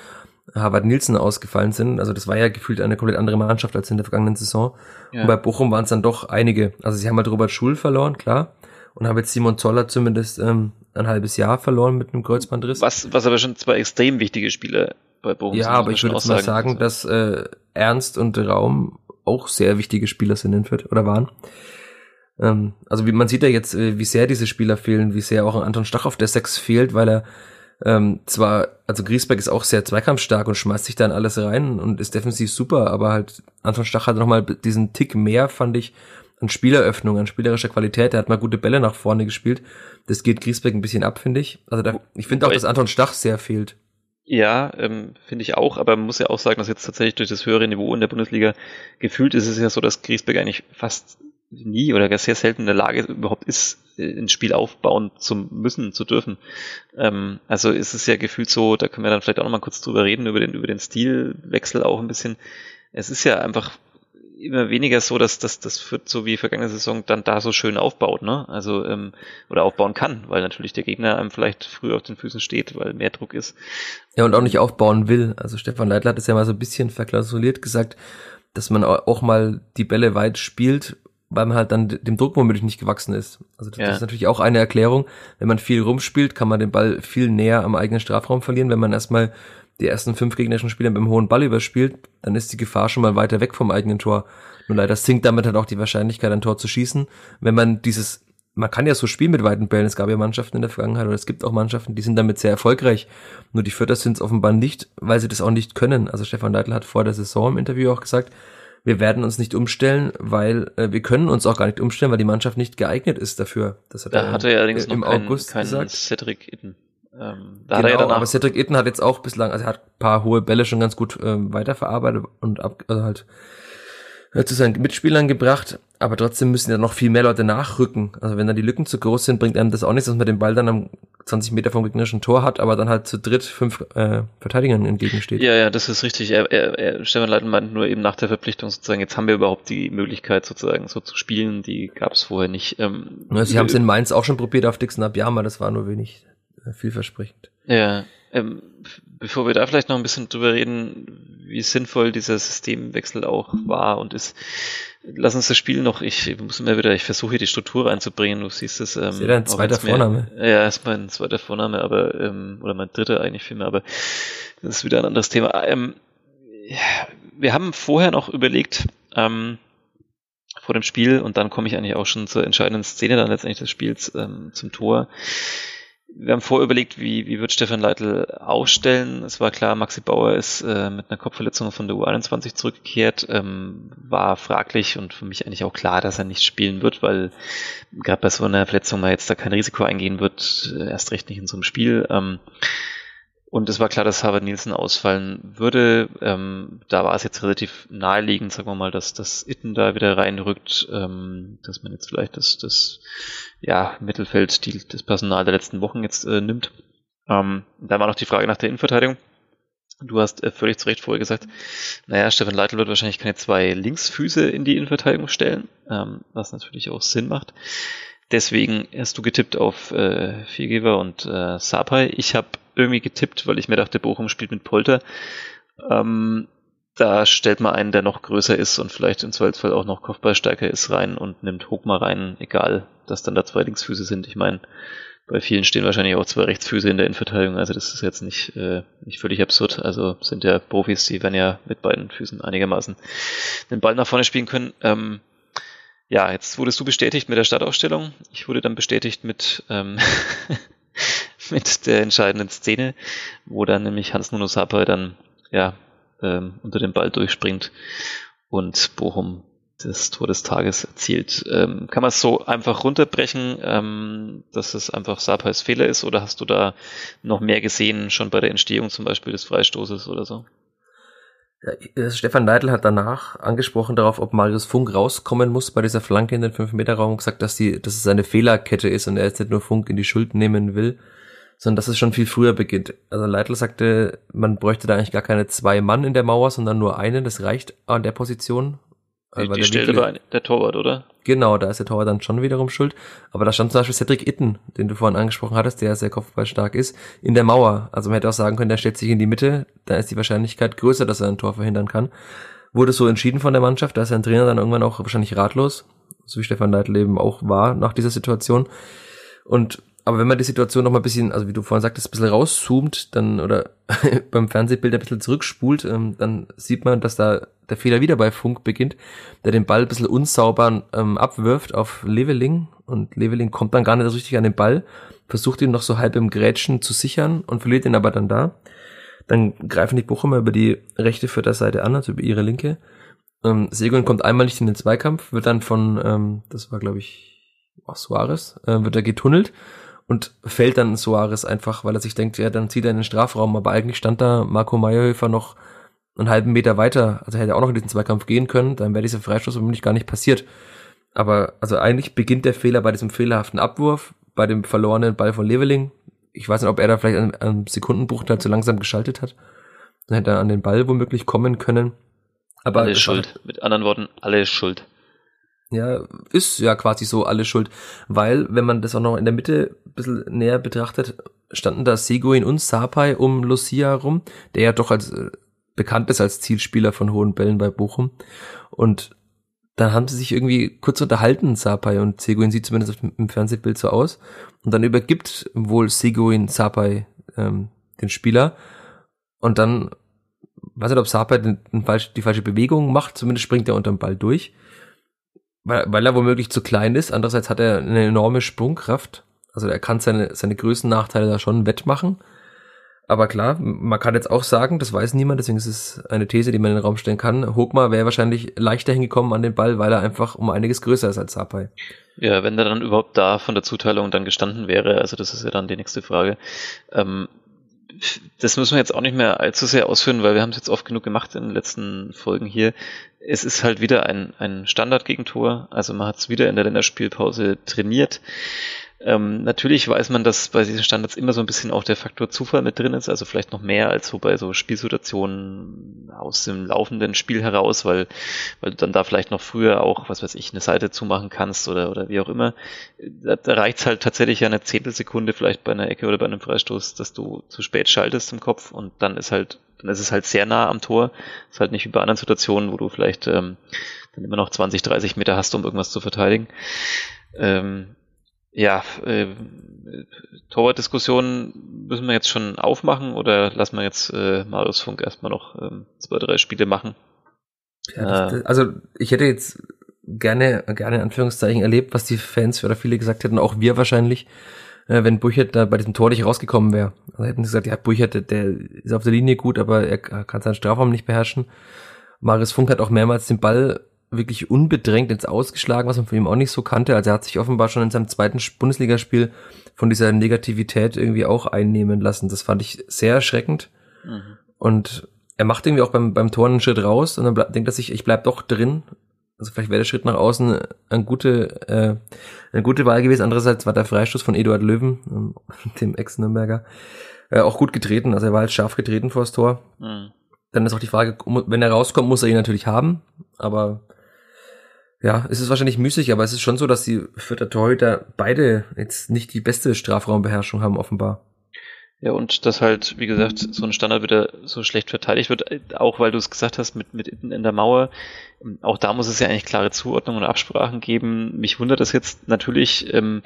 Harvard Nielsen ausgefallen sind. Also das war ja gefühlt eine komplett andere Mannschaft als in der vergangenen Saison. Ja. Und bei Bochum waren es dann doch einige. Also sie haben halt Robert Schul verloren, klar. Und haben jetzt Simon Zoller zumindest ähm, ein halbes Jahr verloren mit einem Kreuzbandriss. Was, was aber schon zwei extrem wichtige Spieler bei Bochum. Ja, aber ich würde jetzt mal sagen, also. dass äh, Ernst und Raum auch sehr wichtige Spieler sind in Fürth oder waren. Ähm, also wie man sieht ja jetzt, äh, wie sehr diese Spieler fehlen, wie sehr auch Anton Stach auf der Sechs fehlt, weil er ähm, zwar, also Griesbeck ist auch sehr zweikampfstark und schmeißt sich dann alles rein und ist defensiv super, aber halt Anton Stach hat nochmal diesen Tick mehr, fand ich, an Spieleröffnung, an spielerischer Qualität. Er hat mal gute Bälle nach vorne gespielt. Das geht Griesbeck ein bisschen ab, finde ich. Also da, ich finde auch, dass Anton Stach sehr fehlt. Ja, ähm, finde ich auch, aber man muss ja auch sagen, dass jetzt tatsächlich durch das höhere Niveau in der Bundesliga gefühlt ist es ja so, dass Griesbeck eigentlich fast nie oder sehr selten in der Lage überhaupt ist, äh, ein Spiel aufbauen zu müssen, zu dürfen. Ähm, also ist es ja gefühlt so, da können wir dann vielleicht auch nochmal kurz drüber reden, über den, über den Stilwechsel auch ein bisschen. Es ist ja einfach immer weniger so, dass das das führt so wie vergangene Saison dann da so schön aufbaut, ne? Also ähm, oder aufbauen kann, weil natürlich der Gegner einem vielleicht früher auf den Füßen steht, weil mehr Druck ist. Ja und auch nicht aufbauen will. Also Stefan Leitler hat es ja mal so ein bisschen verklausuliert gesagt, dass man auch mal die Bälle weit spielt, weil man halt dann dem Druck womöglich nicht gewachsen ist. Also das, ja. das ist natürlich auch eine Erklärung. Wenn man viel rumspielt, kann man den Ball viel näher am eigenen Strafraum verlieren. Wenn man erstmal die ersten fünf gegnerischen Spieler beim hohen Ball überspielt, dann ist die Gefahr schon mal weiter weg vom eigenen Tor. Nur leider sinkt damit halt auch die Wahrscheinlichkeit, ein Tor zu schießen. Wenn man dieses, man kann ja so spielen mit weiten Bällen. Es gab ja Mannschaften in der Vergangenheit oder es gibt auch Mannschaften, die sind damit sehr erfolgreich. Nur die Fürther sind es offenbar nicht, weil sie das auch nicht können. Also Stefan Leitl hat vor der Saison im Interview auch gesagt, wir werden uns nicht umstellen, weil äh, wir können uns auch gar nicht umstellen, weil die Mannschaft nicht geeignet ist dafür. Das hat da er hatte er allerdings im noch August keinen gesagt. Cedric Itten. Ähm, da genau, ja aber Cedric Itten hat jetzt auch bislang, also er hat ein paar hohe Bälle schon ganz gut ähm, weiterverarbeitet und ab, also halt äh, zu seinen Mitspielern gebracht, aber trotzdem müssen ja noch viel mehr Leute nachrücken. Also wenn dann die Lücken zu groß sind, bringt einem das auch nichts, dass man den Ball dann am 20 Meter vom gegnerischen Tor hat, aber dann halt zu dritt fünf äh, Verteidigern entgegensteht. Ja, ja, das ist richtig. Er, er, er, Stefan Leitner meint nur eben nach der Verpflichtung sozusagen, jetzt haben wir überhaupt die Möglichkeit sozusagen so zu spielen, die gab es vorher nicht. Ähm, ja, sie haben es in Mainz auch schon probiert auf Dixon Abiyama, das war nur wenig äh, vielversprechend. Ja, ähm, bevor wir da vielleicht noch ein bisschen drüber reden, wie sinnvoll dieser Systemwechsel auch war und ist, lass uns das Spiel noch, ich muss immer wieder, ich versuche hier die Struktur reinzubringen, du siehst es. Ähm, ist ja dein zweiter Vorname. ja, ist mein zweiter Vorname, aber, ähm, oder mein dritter eigentlich vielmehr, aber das ist wieder ein anderes Thema. Ähm, wir haben vorher noch überlegt, ähm, vor dem Spiel und dann komme ich eigentlich auch schon zur entscheidenden Szene dann letztendlich des Spiels ähm, zum Tor wir haben vorher überlegt, wie, wie wird Stefan Leitl ausstellen. Es war klar, Maxi Bauer ist äh, mit einer Kopfverletzung von der U21 zurückgekehrt. Ähm, war fraglich und für mich eigentlich auch klar, dass er nicht spielen wird, weil gerade bei so einer Verletzung man jetzt da kein Risiko eingehen wird, äh, erst recht nicht in so einem Spiel. Ähm, und es war klar, dass Harvard Nielsen ausfallen würde. Ähm, da war es jetzt relativ naheliegend, sagen wir mal, dass das Itten da wieder reinrückt, ähm, dass man jetzt vielleicht das, das ja, Mittelfeld, die, das Personal der letzten Wochen jetzt äh, nimmt. Ähm, da war noch die Frage nach der Innenverteidigung. Du hast äh, völlig zu Recht vorher gesagt, naja, Stefan Leitl wird wahrscheinlich keine zwei Linksfüße in die Innenverteidigung stellen, ähm, was natürlich auch Sinn macht. Deswegen hast du getippt auf äh, Viergeber und äh, Sapai. Ich habe irgendwie getippt, weil ich mir dachte, Bochum spielt mit Polter. Ähm, da stellt man einen, der noch größer ist und vielleicht im Zweifelsfall auch noch Kopfballstärker ist, rein und nimmt Hochmar rein, egal, dass dann da zwei Linksfüße sind. Ich meine, bei vielen stehen wahrscheinlich auch zwei Rechtsfüße in der Innenverteidigung, also das ist jetzt nicht, äh, nicht völlig absurd. Also sind ja Profis, die werden ja mit beiden Füßen einigermaßen den Ball nach vorne spielen können. Ähm, ja, jetzt wurdest du bestätigt mit der Startausstellung. Ich wurde dann bestätigt mit ähm, mit der entscheidenden Szene, wo dann nämlich Hans Nuno Sapa dann ja ähm, unter den Ball durchspringt und Bochum das Tor des Tages erzielt. Ähm, kann man es so einfach runterbrechen, ähm, dass es einfach Sapais Fehler ist oder hast du da noch mehr gesehen, schon bei der Entstehung zum Beispiel des Freistoßes oder so? Ja, Stefan Neidl hat danach angesprochen darauf, ob Marius Funk rauskommen muss bei dieser Flanke in den 5-Meter-Raum und gesagt, dass, die, dass es eine Fehlerkette ist und er jetzt nicht nur Funk in die Schuld nehmen will sondern dass es schon viel früher beginnt. Also Leitl sagte, man bräuchte da eigentlich gar keine zwei Mann in der Mauer, sondern nur einen, das reicht an der Position. Die, die Stelle war der Torwart, oder? Genau, da ist der Torwart dann schon wiederum schuld. Aber da stand zum Beispiel Cedric Itten, den du vorhin angesprochen hattest, der sehr kopfballstark ist, in der Mauer. Also man hätte auch sagen können, der stellt sich in die Mitte, da ist die Wahrscheinlichkeit größer, dass er ein Tor verhindern kann. Wurde so entschieden von der Mannschaft, da ist ein Trainer dann irgendwann auch wahrscheinlich ratlos, so wie Stefan Leitl eben auch war nach dieser Situation. Und aber wenn man die Situation noch mal ein bisschen, also wie du vorhin sagtest, ein bisschen rauszoomt, dann oder beim Fernsehbild ein bisschen zurückspult, ähm, dann sieht man, dass da der Fehler wieder bei Funk beginnt, der den Ball ein bisschen unsauber ähm, abwirft auf Leveling und Leveling kommt dann gar nicht so richtig an den Ball, versucht ihn noch so halb im Grätschen zu sichern und verliert ihn aber dann da. Dann greifen die Bochumer über die rechte Vierterseite an, also über ihre linke. Ähm, Seguin kommt einmal nicht in den Zweikampf, wird dann von, ähm, das war glaube ich, oh, Suarez, äh, wird er getunnelt und fällt dann Soares einfach, weil er sich denkt, ja, dann zieht er in den Strafraum. Aber eigentlich stand da Marco Meyerhöfer noch einen halben Meter weiter. Also hätte er auch noch in diesen Zweikampf gehen können, dann wäre dieser Freistoß vermutlich gar nicht passiert. Aber also eigentlich beginnt der Fehler bei diesem fehlerhaften Abwurf, bei dem verlorenen Ball von Leveling. Ich weiß nicht, ob er da vielleicht einen Sekundenbruchteil zu langsam geschaltet hat. Dann hätte er an den Ball womöglich kommen können. Aber alle schuld. Mit anderen Worten, alle schuld. Ja, ist ja quasi so alles schuld. Weil, wenn man das auch noch in der Mitte bisschen näher betrachtet, standen da Seguin und Sapai um Lucia rum, der ja doch als äh, bekannt ist als Zielspieler von hohen Bällen bei Bochum. Und dann haben sie sich irgendwie kurz unterhalten, Sapai und Seguin sieht zumindest im Fernsehbild so aus. Und dann übergibt wohl Seguin Sapai ähm, den Spieler und dann, weiß nicht, ob Sapai die falsche Bewegung macht, zumindest springt er unter dem Ball durch, weil, weil er womöglich zu klein ist. Andererseits hat er eine enorme Sprungkraft. Also er kann seine, seine Größennachteile da schon wettmachen. Aber klar, man kann jetzt auch sagen, das weiß niemand, deswegen ist es eine These, die man in den Raum stellen kann. Hogma wäre wahrscheinlich leichter hingekommen an den Ball, weil er einfach um einiges größer ist als Sapai. Ja, wenn er dann überhaupt da von der Zuteilung dann gestanden wäre, also das ist ja dann die nächste Frage. Ähm, das müssen wir jetzt auch nicht mehr allzu sehr ausführen, weil wir haben es jetzt oft genug gemacht in den letzten Folgen hier. Es ist halt wieder ein, ein Standard-Gegentor, also man hat es wieder in der Länderspielpause trainiert. Ähm, natürlich weiß man, dass bei diesen Standards immer so ein bisschen auch der Faktor Zufall mit drin ist, also vielleicht noch mehr als so bei so Spielsituationen aus dem laufenden Spiel heraus, weil, weil du dann da vielleicht noch früher auch, was weiß ich, eine Seite zumachen kannst oder, oder wie auch immer. Da, da reicht es halt tatsächlich eine Zehntelsekunde vielleicht bei einer Ecke oder bei einem Freistoß, dass du zu spät schaltest im Kopf und dann ist halt, dann ist es halt sehr nah am Tor. Ist halt nicht wie bei anderen Situationen, wo du vielleicht ähm, dann immer noch 20, 30 Meter hast, um irgendwas zu verteidigen. Ähm, ja, äh, Torwartdiskussionen müssen wir jetzt schon aufmachen oder lassen wir jetzt äh, Marius Funk erstmal noch ähm, zwei, drei Spiele machen? Ja, das, also ich hätte jetzt gerne, gerne in Anführungszeichen erlebt, was die Fans oder viele gesagt hätten, auch wir wahrscheinlich, äh, wenn Burchert da bei diesem Tor nicht rausgekommen wäre. Also hätten sie gesagt, ja, Burchert, der, der ist auf der Linie gut, aber er kann seinen Strafraum nicht beherrschen. Marius Funk hat auch mehrmals den Ball wirklich unbedrängt ins Ausgeschlagen, was man von ihm auch nicht so kannte. Also er hat sich offenbar schon in seinem zweiten Bundesligaspiel von dieser Negativität irgendwie auch einnehmen lassen. Das fand ich sehr erschreckend. Mhm. Und er macht irgendwie auch beim, beim Tor einen Schritt raus und dann denkt er sich, ich bleib doch drin. Also vielleicht wäre der Schritt nach außen eine gute, äh, eine gute Wahl gewesen. Andererseits war der Freistoß von Eduard Löwen, ähm, dem Ex-Nürnberger, äh, auch gut getreten. Also er war halt scharf getreten vors Tor. Mhm. Dann ist auch die Frage, wenn er rauskommt, muss er ihn natürlich haben. Aber ja, es ist wahrscheinlich müßig, aber es ist schon so, dass die Fürther Torhüter beide jetzt nicht die beste Strafraumbeherrschung haben, offenbar. Ja, und dass halt, wie gesagt, so ein Standard wieder so schlecht verteidigt wird, auch weil du es gesagt hast, mit, mit in der Mauer, auch da muss es ja eigentlich klare Zuordnungen und Absprachen geben. Mich wundert das jetzt natürlich, ähm,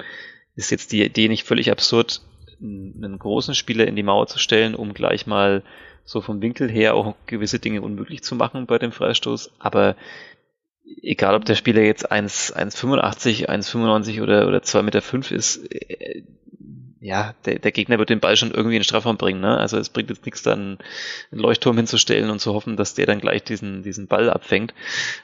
ist jetzt die Idee nicht völlig absurd, einen großen Spieler in die Mauer zu stellen, um gleich mal so vom Winkel her auch gewisse Dinge unmöglich zu machen bei dem Freistoß, aber egal ob der Spieler jetzt 1,85, 1,95 oder, oder 2,5 Meter ist, äh, ja, der, der Gegner wird den Ball schon irgendwie in den Strafraum bringen. Ne? Also es bringt jetzt nichts, dann einen Leuchtturm hinzustellen und zu hoffen, dass der dann gleich diesen, diesen Ball abfängt.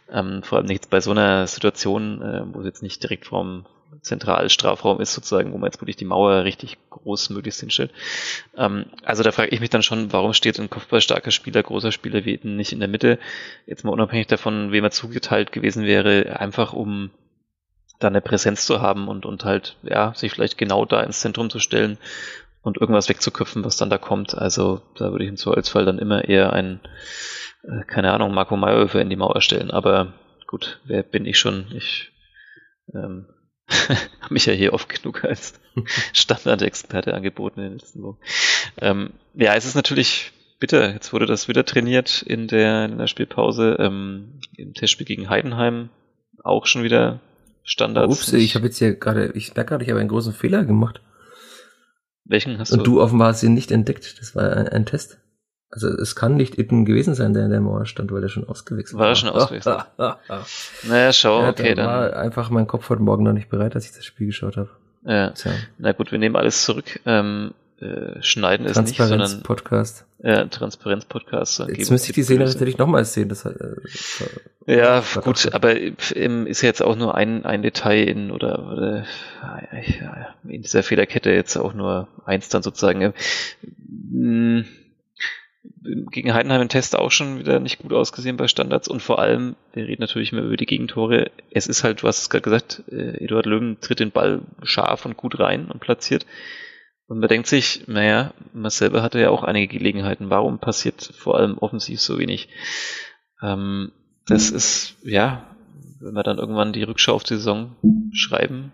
Ähm, vor allem nicht bei so einer Situation, äh, wo es jetzt nicht direkt vorm, Zentralstrafraum ist, sozusagen, wo man jetzt wirklich die Mauer richtig groß möglichst hinstellt. Ähm, also da frage ich mich dann schon, warum steht ein kopfballstarker Spieler, großer Spieler wie Eden nicht in der Mitte? Jetzt mal unabhängig davon, wem er zugeteilt gewesen wäre, einfach um da eine Präsenz zu haben und, und halt, ja, sich vielleicht genau da ins Zentrum zu stellen und irgendwas wegzuköpfen, was dann da kommt. Also da würde ich im Zweifelsfall dann immer eher ein, äh, keine Ahnung, Marco Mayhöfer in die Mauer stellen. Aber gut, wer bin ich schon? Ich ähm, habe mich ja hier oft genug als Standardexperte angeboten in den letzten Wochen. Ähm, ja, es ist natürlich bitter. Jetzt wurde das wieder trainiert in der, in der Spielpause. Ähm, Im Testspiel gegen Heidenheim auch schon wieder Standards. Ups, ich habe jetzt hier gerade, ich merke gerade, ich habe einen großen Fehler gemacht. Welchen hast du? Und du offenbar hast ihn nicht entdeckt. Das war ein, ein Test. Also es kann nicht Itten gewesen sein, der in der Mauer stand, weil er schon ausgewechselt war. War er schon ausgewechselt? naja, schau, ja, okay, dann. War einfach mein Kopf heute Morgen noch nicht bereit, als ich das Spiel geschaut habe. Ja. Tja. Na gut, wir nehmen alles zurück. Ähm, äh, schneiden es nicht, sondern Podcast. Ja, Transparenz-Podcast. Jetzt müsste ich die Szene natürlich nochmal sehen. Das, äh, ja, gut, aber im, ist ja jetzt auch nur ein, ein Detail in oder, oder in dieser Fehlerkette jetzt auch nur eins dann sozusagen. Hm, gegen Heidenheim im Test auch schon wieder nicht gut ausgesehen bei Standards und vor allem, wir reden natürlich mehr über die Gegentore, es ist halt, du hast es gerade gesagt, äh, Eduard Löwen tritt den Ball scharf und gut rein und platziert. Und man denkt sich, naja, man selber hatte ja auch einige Gelegenheiten. Warum passiert vor allem offensiv so wenig? Ähm, das ist, ja, wenn wir dann irgendwann die Rückschau auf die Saison schreiben,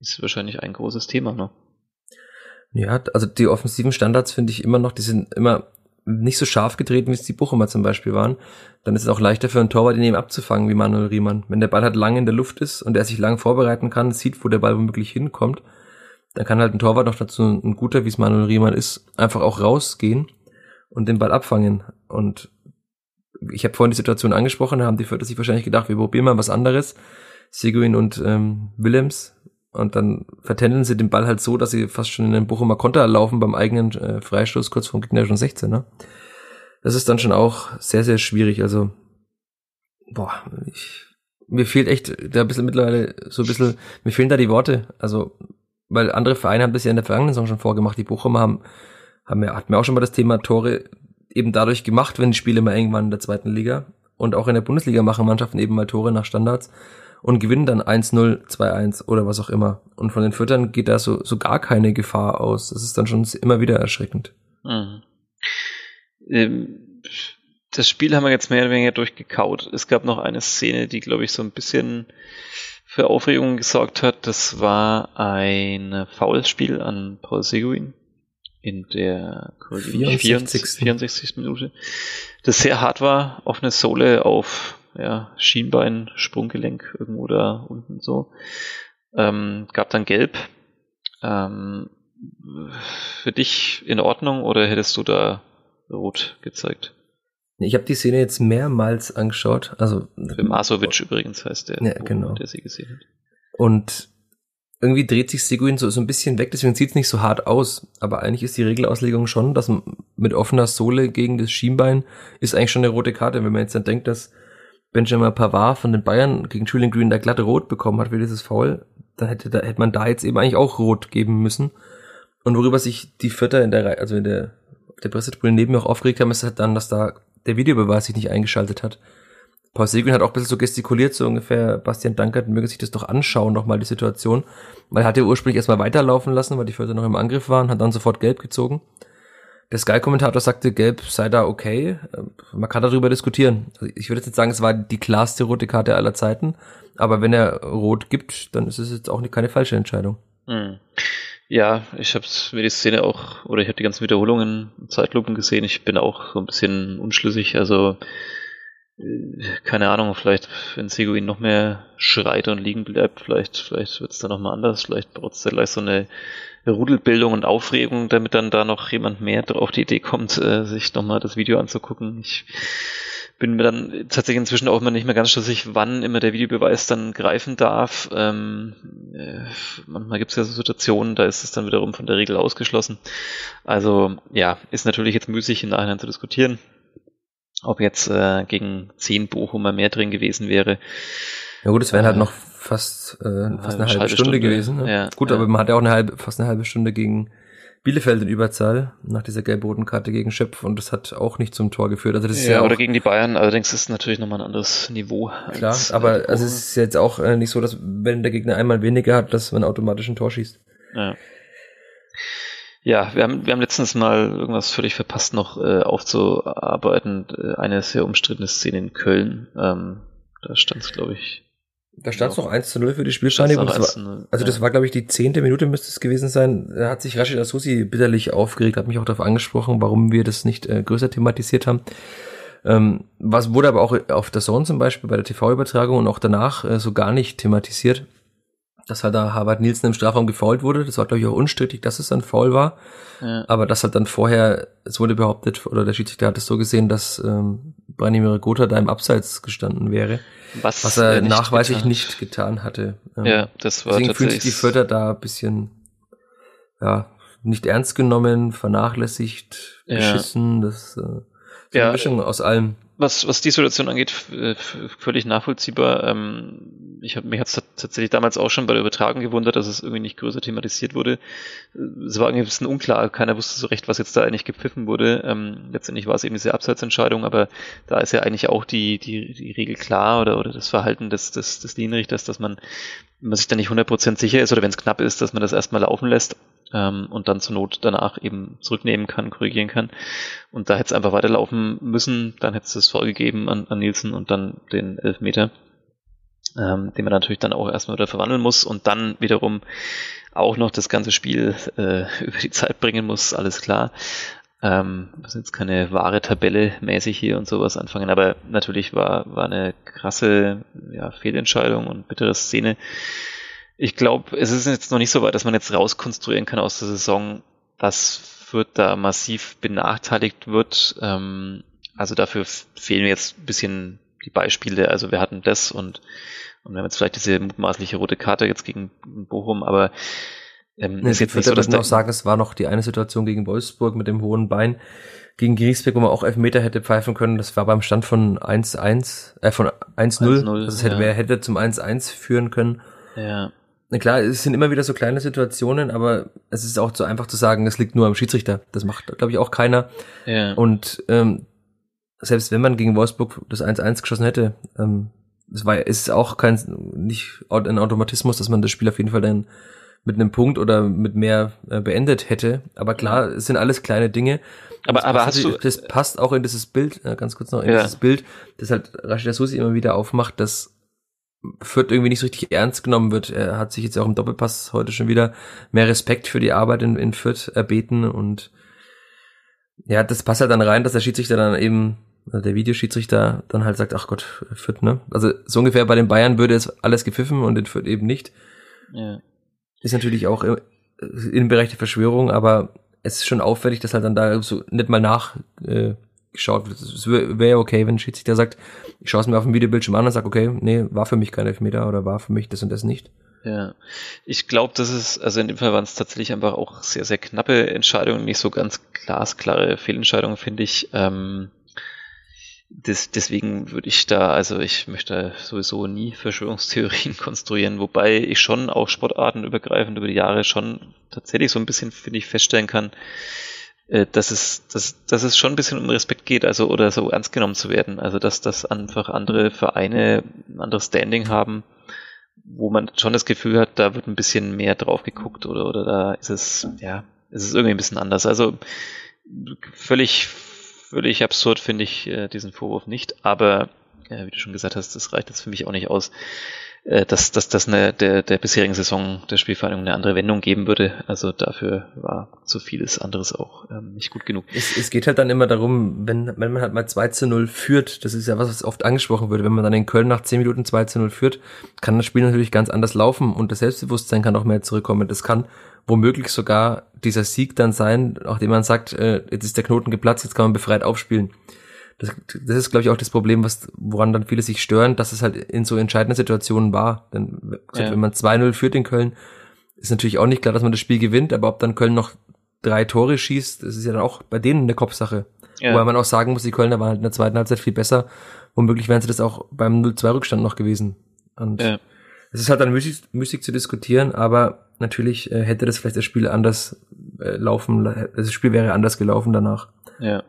ist wahrscheinlich ein großes Thema, ne? Ja, also die offensiven Standards finde ich immer noch, die sind immer nicht so scharf getreten, wie es die Bochumer zum Beispiel waren, dann ist es auch leichter für einen Torwart, ihn eben abzufangen, wie Manuel Riemann. Wenn der Ball halt lang in der Luft ist und er sich lang vorbereiten kann, sieht, wo der Ball womöglich hinkommt, dann kann halt ein Torwart noch dazu ein guter, wie es Manuel Riemann ist, einfach auch rausgehen und den Ball abfangen. Und ich habe vorhin die Situation angesprochen, da haben die Vierter sich wahrscheinlich gedacht, wir probieren mal was anderes. Seguin und ähm, Willems. Und dann vertändeln sie den Ball halt so, dass sie fast schon in den Bochumer Konter laufen beim eigenen äh, Freistoß kurz vom gegnerischen 16. Ne? Das ist dann schon auch sehr, sehr schwierig. Also, boah, ich, mir fehlt echt da ein bisschen mittlerweile so ein bisschen, mir fehlen da die Worte. Also, weil andere Vereine haben das ja in der vergangenen Saison schon vorgemacht. Die Bochumer haben, haben ja, hatten wir auch schon mal das Thema Tore eben dadurch gemacht, wenn die Spiele mal irgendwann in der zweiten Liga. Und auch in der Bundesliga machen Mannschaften eben mal Tore nach Standards und gewinnen dann 1-0, 2-1 oder was auch immer. Und von den Füttern geht da so, so gar keine Gefahr aus. Das ist dann schon immer wieder erschreckend. Mhm. Ähm, das Spiel haben wir jetzt mehr oder weniger durchgekaut. Es gab noch eine Szene, die, glaube ich, so ein bisschen für Aufregung gesorgt hat. Das war ein Foulspiel an Paul Seguin in der 64. 64. Minute, das sehr hart war, offene Sohle auf ja, Schienbein, Sprunggelenk irgendwo da unten so. Ähm, gab dann Gelb. Ähm, für dich in Ordnung oder hättest du da Rot gezeigt? Ich habe die Szene jetzt mehrmals angeschaut. Also für Masovic übrigens heißt der, ja, genau. der sie gesehen hat. Und irgendwie dreht sich Seguin so, so ein bisschen weg, deswegen sieht es nicht so hart aus. Aber eigentlich ist die Regelauslegung schon, dass mit offener Sohle gegen das Schienbein ist eigentlich schon eine rote Karte. Wenn man jetzt dann denkt, dass Benjamin Pavard von den Bayern gegen Julian Green da glatte Rot bekommen hat für dieses Foul, dann hätte, da, hätte man da jetzt eben eigentlich auch Rot geben müssen. Und worüber sich die Vierter in der, also in der, der Pressetribüne neben mir auch aufgeregt haben, ist halt dann, dass da der Videobeweis sich nicht eingeschaltet hat. Paul Seguin hat auch ein bisschen so gestikuliert, so ungefähr, Bastian Dankert möge sich das doch anschauen, nochmal die Situation. Weil er hatte ursprünglich erstmal weiterlaufen lassen, weil die Vierter noch im Angriff waren, hat dann sofort gelb gezogen. Der Sky-Kommentator sagte, gelb sei da okay. Ähm, man kann darüber diskutieren. Also ich würde jetzt nicht sagen, es war die klarste rote Karte aller Zeiten, aber wenn er rot gibt, dann ist es jetzt auch keine falsche Entscheidung. Hm. Ja, ich habe mir die Szene auch, oder ich habe die ganzen Wiederholungen, Zeitlupen gesehen. Ich bin auch so ein bisschen unschlüssig. Also keine Ahnung, vielleicht, wenn Seguin noch mehr schreit und liegen bleibt, vielleicht, vielleicht wird es dann nochmal anders, vielleicht braucht es da gleich so eine Rudelbildung und Aufregung, damit dann da noch jemand mehr auf die Idee kommt, äh, sich nochmal das Video anzugucken. Ich bin mir dann tatsächlich inzwischen auch immer nicht mehr ganz schlüssig, wann immer der Videobeweis dann greifen darf. Ähm, äh, manchmal gibt es ja so Situationen, da ist es dann wiederum von der Regel ausgeschlossen. Also ja, ist natürlich jetzt müßig im Nachhinein zu diskutieren ob jetzt äh, gegen 10 Bochumer mehr drin gewesen wäre. Ja gut, es wären halt noch fast, äh, fast eine halbe, halbe Stunde, Stunde, gewesen. Ne? Ja, gut, ja. aber man hat ja auch eine halbe, fast eine halbe Stunde gegen Bielefeld in Überzahl nach dieser gelb-roten Karte gegen Schöpf und das hat auch nicht zum Tor geführt. Also das ist ja, ja oder gegen die Bayern, allerdings ist es natürlich nochmal ein anderes Niveau. Klar, aber also es ist jetzt auch äh, nicht so, dass wenn der Gegner einmal weniger hat, dass man automatisch ein Tor schießt. Ja. Ja, wir haben, wir haben letztens mal irgendwas völlig verpasst noch äh, aufzuarbeiten. Äh, eine sehr umstrittene Szene in Köln. Ähm, da stand es, glaube ich. Da stand es noch 1 zu 0 für die Spielvereinigung. also ja. das war, glaube ich, die zehnte Minute müsste es gewesen sein. Da hat sich Rashid Asusi bitterlich aufgeregt, hat mich auch darauf angesprochen, warum wir das nicht äh, größer thematisiert haben. Ähm, was wurde aber auch auf der Zone zum Beispiel bei der TV-Übertragung und auch danach äh, so gar nicht thematisiert dass halt da Harvard Nielsen im Strafraum gefault wurde. Das war, glaube ich, auch unstrittig, dass es ein Foul war. Ja. Aber das halt dann vorher, es wurde behauptet, oder der Schiedsrichter hat es so gesehen, dass ähm, Branimir Gotha da im Abseits gestanden wäre. Was, was er nicht nachweislich getan. nicht getan hatte. Ähm, ja, das war Deswegen fühlt sich die Förder da ein bisschen, ja, nicht ernst genommen, vernachlässigt, beschissen. Ja. Das äh, ist ja, eine Mischung aus allem was, was die Situation angeht, völlig nachvollziehbar. Ähm, ich habe mich hat's tatsächlich damals auch schon bei der Übertragung gewundert, dass es irgendwie nicht größer thematisiert wurde. Es war irgendwie ein bisschen unklar, keiner wusste so recht, was jetzt da eigentlich gepfiffen wurde. Ähm, letztendlich war es eben diese Abseitsentscheidung, aber da ist ja eigentlich auch die, die, die Regel klar oder, oder das Verhalten des, des, des Linienrichters, dass man, wenn man sich da nicht 100% sicher ist oder wenn es knapp ist, dass man das erstmal laufen lässt ähm, und dann zur Not danach eben zurücknehmen kann, korrigieren kann. Und da hätte es einfach weiterlaufen müssen, dann hätte es das vorgegeben an, an Nielsen und dann den Elfmeter, ähm, den man natürlich dann auch erstmal wieder verwandeln muss und dann wiederum auch noch das ganze Spiel äh, über die Zeit bringen muss, alles klar. Ähm, ist jetzt keine wahre Tabelle mäßig hier und sowas anfangen, aber natürlich war, war eine krasse ja, Fehlentscheidung und bittere Szene. Ich glaube, es ist jetzt noch nicht so weit, dass man jetzt rauskonstruieren kann aus der Saison, was Fürth da massiv benachteiligt wird. Ähm, also dafür fehlen jetzt ein bisschen die Beispiele. Also wir hatten das und, und wir haben jetzt vielleicht diese mutmaßliche rote Karte jetzt gegen Bochum, aber ähm, nee, ist jetzt nicht so, dass noch sagen, es war noch die eine Situation gegen Wolfsburg mit dem hohen Bein gegen Griesbeck, wo man auch Elfmeter hätte pfeifen können. Das war beim Stand von 1-1, äh, von 1-0. Also es hätte, ja. wer hätte zum 1-1 führen können. Ja. Na klar, es sind immer wieder so kleine Situationen, aber es ist auch zu einfach zu sagen, es liegt nur am Schiedsrichter. Das macht, glaube ich, auch keiner. Ja. Und ähm, selbst wenn man gegen Wolfsburg das 1-1 geschossen hätte, ähm, es war, ist auch kein nicht ein Automatismus, dass man das Spiel auf jeden Fall dann mit einem Punkt oder mit mehr äh, beendet hätte. Aber klar, es sind alles kleine Dinge. Aber, aber hast du. Das passt auch in dieses Bild, äh, ganz kurz noch, in ja. dieses Bild, das halt Rashida Susi immer wieder aufmacht, dass Fürth irgendwie nicht so richtig ernst genommen wird. Er hat sich jetzt auch im Doppelpass heute schon wieder mehr Respekt für die Arbeit in, in Fürth erbeten und ja, das passt halt dann rein, dass der Schiedsrichter dann eben, also der Videoschiedsrichter dann halt sagt, ach Gott, Fürth, ne? Also so ungefähr bei den Bayern würde es alles gepfiffen und in Fürth eben nicht. Ja. Ist natürlich auch im Bereich der Verschwörung, aber es ist schon auffällig, dass halt dann da so nicht mal nach äh, geschaut. Es wäre wär okay, wenn ein Schiedsrichter sagt, ich schaue es mir auf dem Videobildschirm an und sage, okay, nee, war für mich kein Elfmeter oder war für mich das und das nicht. Ja, ich glaube, das ist, also in dem Fall waren es tatsächlich einfach auch sehr, sehr knappe Entscheidungen, nicht so ganz glasklare Fehlentscheidungen, finde ich. Ähm, das, deswegen würde ich da, also ich möchte sowieso nie Verschwörungstheorien konstruieren, wobei ich schon auch sportartenübergreifend über die Jahre schon tatsächlich so ein bisschen, finde ich, feststellen kann, äh, dass es, dass, dass es schon ein bisschen um Respekt geht, also oder so ernst genommen zu werden. Also dass das einfach andere Vereine ein anderes Standing haben, wo man schon das Gefühl hat, da wird ein bisschen mehr drauf geguckt oder, oder da ist es, ja, ist es irgendwie ein bisschen anders. Also völlig völlig absurd finde ich äh, diesen Vorwurf nicht, aber äh, wie du schon gesagt hast, das reicht jetzt für mich auch nicht aus, äh, dass, dass das eine, der, der bisherigen Saison der Spielvereinigung eine andere Wendung geben würde. Also dafür war so vieles anderes auch ähm, nicht gut genug. Es, es geht halt dann immer darum, wenn, wenn man halt mal 2 zu 0 führt, das ist ja was, was oft angesprochen wird, wenn man dann in Köln nach 10 Minuten 2 zu 0 führt, kann das Spiel natürlich ganz anders laufen und das Selbstbewusstsein kann auch mehr zurückkommen. Das kann womöglich sogar dieser Sieg dann sein, nachdem man sagt, äh, jetzt ist der Knoten geplatzt, jetzt kann man befreit aufspielen. Das, das ist, glaube ich, auch das Problem, was, woran dann viele sich stören, dass es halt in so entscheidenden Situationen war. Denn ja. wenn man 2-0 führt in Köln, ist natürlich auch nicht klar, dass man das Spiel gewinnt, aber ob dann Köln noch drei Tore schießt, das ist ja dann auch bei denen eine Kopfsache. Ja. Wobei man auch sagen muss, die Kölner waren halt in der zweiten Halbzeit viel besser. Womöglich wären sie das auch beim 0-2-Rückstand noch gewesen. Und ja. es ist halt dann müßig, müßig zu diskutieren, aber natürlich äh, hätte das vielleicht das Spiel anders äh, laufen, das Spiel wäre anders gelaufen danach. Ja.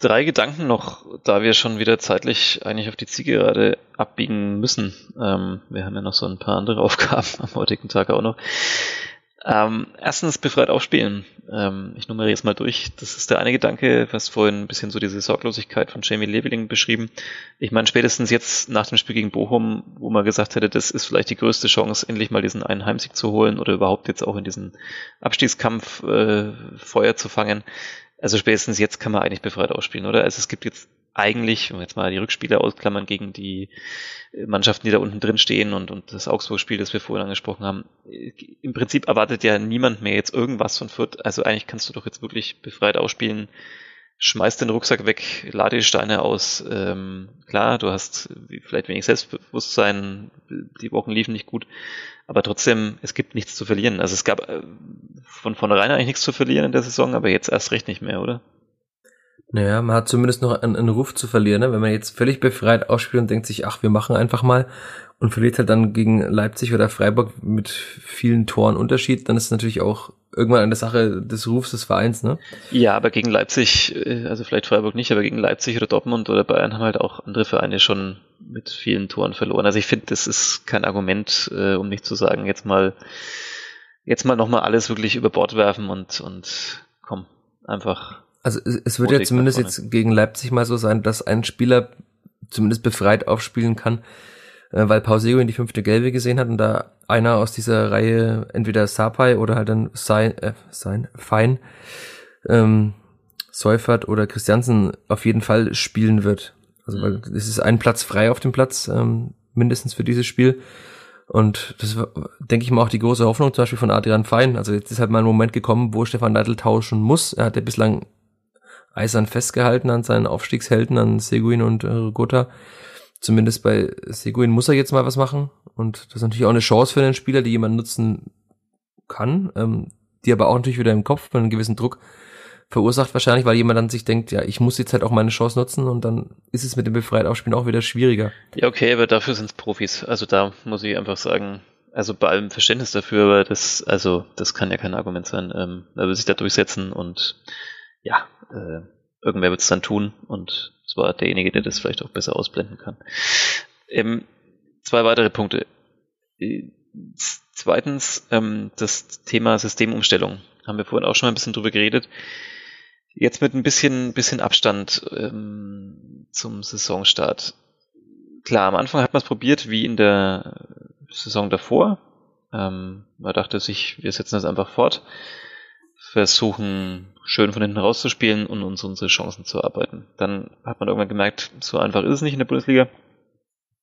Drei Gedanken noch, da wir schon wieder zeitlich eigentlich auf die Zielgerade abbiegen müssen. Ähm, wir haben ja noch so ein paar andere Aufgaben am heutigen Tag auch noch. Ähm, erstens befreit aufspielen. Ähm, ich nummeriere es mal durch. Das ist der eine Gedanke, was vorhin ein bisschen so diese Sorglosigkeit von Jamie Leveling beschrieben. Ich meine, spätestens jetzt nach dem Spiel gegen Bochum, wo man gesagt hätte, das ist vielleicht die größte Chance, endlich mal diesen einen Heimsieg zu holen oder überhaupt jetzt auch in diesen Abstiegskampf äh, Feuer zu fangen. Also spätestens jetzt kann man eigentlich befreit ausspielen, oder? Also es gibt jetzt eigentlich, wenn wir jetzt mal die Rückspiele ausklammern gegen die äh, Mannschaften, die da unten drin stehen und, und das Augsburg-Spiel, das wir vorhin angesprochen haben, äh, im Prinzip erwartet ja niemand mehr jetzt irgendwas von Fürth. Also eigentlich kannst du doch jetzt wirklich befreit ausspielen. Schmeiß den Rucksack weg, lade die Steine aus. Ähm, klar, du hast vielleicht wenig Selbstbewusstsein, die Wochen liefen nicht gut, aber trotzdem, es gibt nichts zu verlieren. Also es gab äh, von vornherein eigentlich nichts zu verlieren in der Saison, aber jetzt erst recht nicht mehr, oder? Naja, man hat zumindest noch einen, einen Ruf zu verlieren, ne? wenn man jetzt völlig befreit ausspielt und denkt sich, ach, wir machen einfach mal und verliert halt dann gegen Leipzig oder Freiburg mit vielen Toren Unterschied, dann ist es natürlich auch irgendwann eine Sache des Rufs des Vereins, ne? Ja, aber gegen Leipzig, äh, also vielleicht Freiburg nicht, aber gegen Leipzig oder Dortmund oder Bayern haben halt auch andere Vereine schon mit vielen Toren verloren. Also ich finde, das ist kein Argument, äh, um nicht zu sagen, jetzt mal, jetzt mal nochmal alles wirklich über Bord werfen und, und komm, einfach also es, es wird ja zumindest jetzt gegen Leipzig mal so sein, dass ein Spieler zumindest befreit aufspielen kann, äh, weil Pausego in die fünfte Gelbe gesehen hat und da einer aus dieser Reihe entweder Sapai oder halt dann sein, äh, sein Fein, ähm, Seufert oder Christiansen auf jeden Fall spielen wird. Also weil mhm. es ist ein Platz frei auf dem Platz, ähm, mindestens für dieses Spiel. Und das war, denke ich mal, auch die große Hoffnung zum Beispiel von Adrian Fein. Also jetzt ist halt mal ein Moment gekommen, wo Stefan Neidl tauschen muss. Er hat ja bislang eisern festgehalten an seinen Aufstiegshelden, an Seguin und äh, Gotha. Zumindest bei Seguin muss er jetzt mal was machen. Und das ist natürlich auch eine Chance für einen Spieler, die jemand nutzen kann, ähm, die aber auch natürlich wieder im Kopf einen gewissen Druck verursacht wahrscheinlich, weil jemand dann sich denkt, ja, ich muss jetzt halt auch meine Chance nutzen und dann ist es mit dem befreit Aufspielen auch wieder schwieriger. Ja, okay, aber dafür sind es Profis. Also da muss ich einfach sagen, also bei allem Verständnis dafür, aber das, also das kann ja kein Argument sein. Ähm, er will sich da durchsetzen und ja, äh, irgendwer wird es dann tun und zwar derjenige, der das vielleicht auch besser ausblenden kann. Ähm, zwei weitere Punkte. Zweitens, ähm, das Thema Systemumstellung. Haben wir vorhin auch schon mal ein bisschen drüber geredet. Jetzt mit ein bisschen, bisschen Abstand ähm, zum Saisonstart. Klar, am Anfang hat man es probiert, wie in der Saison davor. Ähm, man dachte sich, wir setzen das einfach fort, versuchen schön von hinten rauszuspielen und uns unsere Chancen zu arbeiten. Dann hat man irgendwann gemerkt, so einfach ist es nicht in der Bundesliga.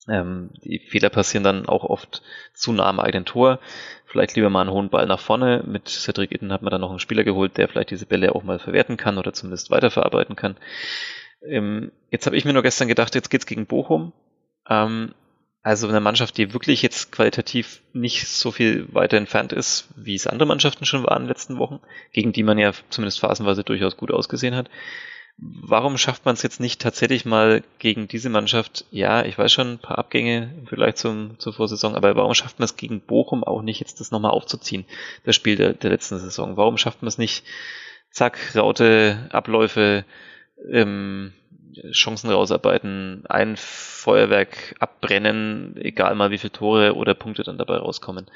Ähm, die Fehler passieren dann auch oft zu nah am eigenen Tor. Vielleicht lieber mal einen hohen Ball nach vorne. Mit Cedric Itten hat man dann noch einen Spieler geholt, der vielleicht diese Bälle auch mal verwerten kann oder zumindest weiterverarbeiten kann. Ähm, jetzt habe ich mir nur gestern gedacht, jetzt geht's gegen Bochum. Ähm, also eine Mannschaft, die wirklich jetzt qualitativ nicht so viel weiter entfernt ist, wie es andere Mannschaften schon waren in den letzten Wochen, gegen die man ja zumindest phasenweise durchaus gut ausgesehen hat warum schafft man es jetzt nicht tatsächlich mal gegen diese Mannschaft? Ja, ich weiß schon, ein paar Abgänge Vergleich zum, zur Vorsaison, aber warum schafft man es gegen Bochum auch nicht, jetzt das nochmal aufzuziehen, das Spiel der, der letzten Saison? Warum schafft man es nicht, zack, Raute, Abläufe, ähm, Chancen rausarbeiten, ein Feuerwerk abbrennen, egal mal wie viele Tore oder Punkte dann dabei rauskommen?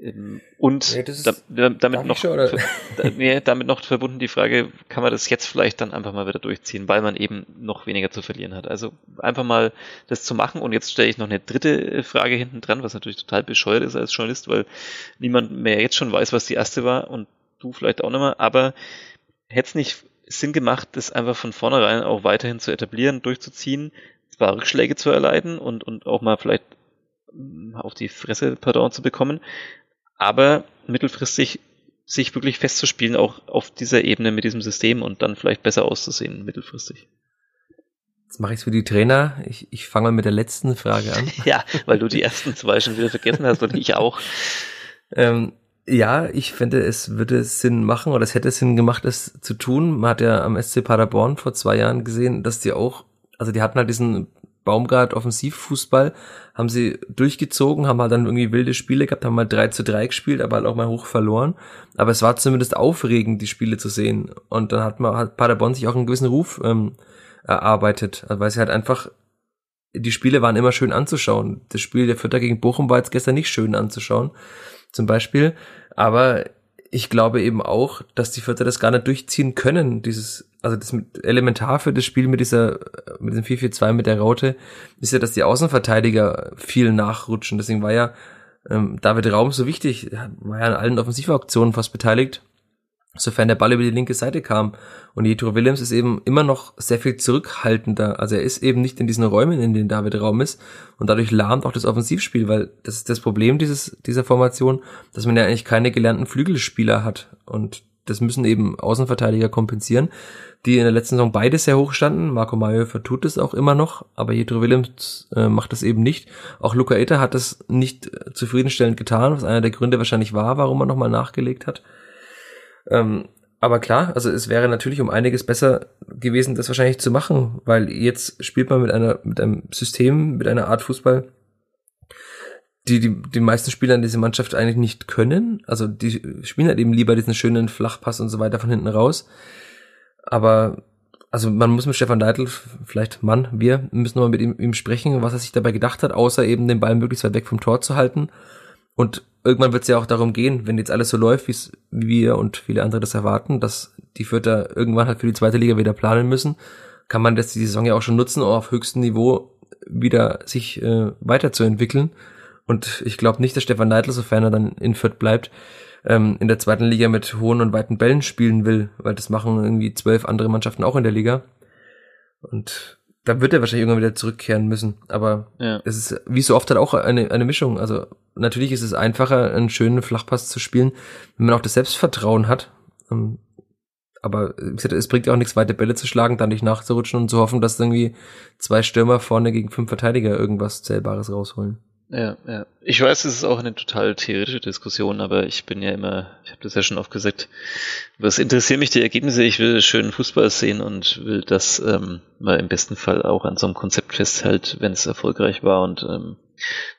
Ähm, und ja, da, damit, noch, schon, ja, damit noch verbunden die Frage, kann man das jetzt vielleicht dann einfach mal wieder durchziehen, weil man eben noch weniger zu verlieren hat. Also einfach mal das zu machen und jetzt stelle ich noch eine dritte Frage hinten dran, was natürlich total bescheuert ist als Journalist, weil niemand mehr jetzt schon weiß, was die erste war und du vielleicht auch nicht mehr, aber hätte es nicht Sinn gemacht, das einfach von vornherein auch weiterhin zu etablieren, durchzuziehen, zwar Rückschläge zu erleiden und, und auch mal vielleicht hm, auf die Fresse, pardon, zu bekommen, aber mittelfristig sich wirklich festzuspielen, auch auf dieser Ebene mit diesem System und dann vielleicht besser auszusehen, mittelfristig. Jetzt mache ich es für die Trainer. Ich, ich fange mal mit der letzten Frage an. ja, weil du die ersten zwei schon wieder vergessen hast und ich auch. Ähm, ja, ich finde, es würde Sinn machen oder es hätte Sinn gemacht, es zu tun. Man hat ja am SC Paderborn vor zwei Jahren gesehen, dass die auch, also die hatten halt diesen Baumgart Offensivfußball haben sie durchgezogen, haben halt dann irgendwie wilde Spiele gehabt, haben mal 3 zu 3 gespielt, aber halt auch mal hoch verloren. Aber es war zumindest aufregend, die Spiele zu sehen. Und dann hat man hat Paderborn sich auch einen gewissen Ruf ähm, erarbeitet, also weil sie halt einfach die Spiele waren immer schön anzuschauen. Das Spiel der Vierter gegen Bochum war jetzt gestern nicht schön anzuschauen, zum Beispiel. Aber ich glaube eben auch, dass die Vierter das gar nicht durchziehen können. Dieses, also das mit, elementar für das Spiel mit dieser, mit dem 4-4-2 mit der Raute, ist ja, dass die Außenverteidiger viel nachrutschen. Deswegen war ja ähm, David Raum so wichtig, war ja an allen Offensivaktionen fast beteiligt sofern der Ball über die linke Seite kam. Und Jetro Willems ist eben immer noch sehr viel zurückhaltender. Also er ist eben nicht in diesen Räumen, in denen David Raum ist. Und dadurch lahmt auch das Offensivspiel, weil das ist das Problem dieses, dieser Formation, dass man ja eigentlich keine gelernten Flügelspieler hat. Und das müssen eben Außenverteidiger kompensieren, die in der letzten Saison beide sehr hoch standen. Marco Mayhofer tut es auch immer noch, aber Jetro Willems äh, macht das eben nicht. Auch Luca Eta hat das nicht äh, zufriedenstellend getan, was einer der Gründe wahrscheinlich war, warum er nochmal nachgelegt hat. Ähm, aber klar, also es wäre natürlich um einiges besser gewesen, das wahrscheinlich zu machen, weil jetzt spielt man mit einer, mit einem System, mit einer Art Fußball, die, die die meisten Spieler in dieser Mannschaft eigentlich nicht können. Also die spielen halt eben lieber diesen schönen Flachpass und so weiter von hinten raus. Aber also man muss mit Stefan Deitel, vielleicht Mann, wir müssen nochmal mit ihm, ihm sprechen, was er sich dabei gedacht hat, außer eben den Ball möglichst weit weg vom Tor zu halten und irgendwann wird es ja auch darum gehen, wenn jetzt alles so läuft, wie wir und viele andere das erwarten, dass die Vierter irgendwann halt für die zweite Liga wieder planen müssen, kann man das die Saison ja auch schon nutzen, um auf höchstem Niveau wieder sich äh, weiterzuentwickeln. Und ich glaube nicht, dass Stefan Neidl, sofern er dann in Fürth bleibt, ähm, in der zweiten Liga mit hohen und weiten Bällen spielen will, weil das machen irgendwie zwölf andere Mannschaften auch in der Liga. Und da wird er wahrscheinlich irgendwann wieder zurückkehren müssen. Aber ja. es ist wie so oft halt auch eine, eine Mischung. Also natürlich ist es einfacher, einen schönen Flachpass zu spielen, wenn man auch das Selbstvertrauen hat. Ähm, aber wie gesagt, es bringt ja auch nichts, weite Bälle zu schlagen, dann nicht nachzurutschen und zu hoffen, dass irgendwie zwei Stürmer vorne gegen fünf Verteidiger irgendwas Zählbares rausholen. Ja, ja. Ich weiß, es ist auch eine total theoretische Diskussion, aber ich bin ja immer, ich habe das ja schon oft gesagt, was interessieren mich die Ergebnisse? Ich will schönen Fußball sehen und will das ähm, mal im besten Fall auch an so einem Konzept festhält, wenn es erfolgreich war und ähm,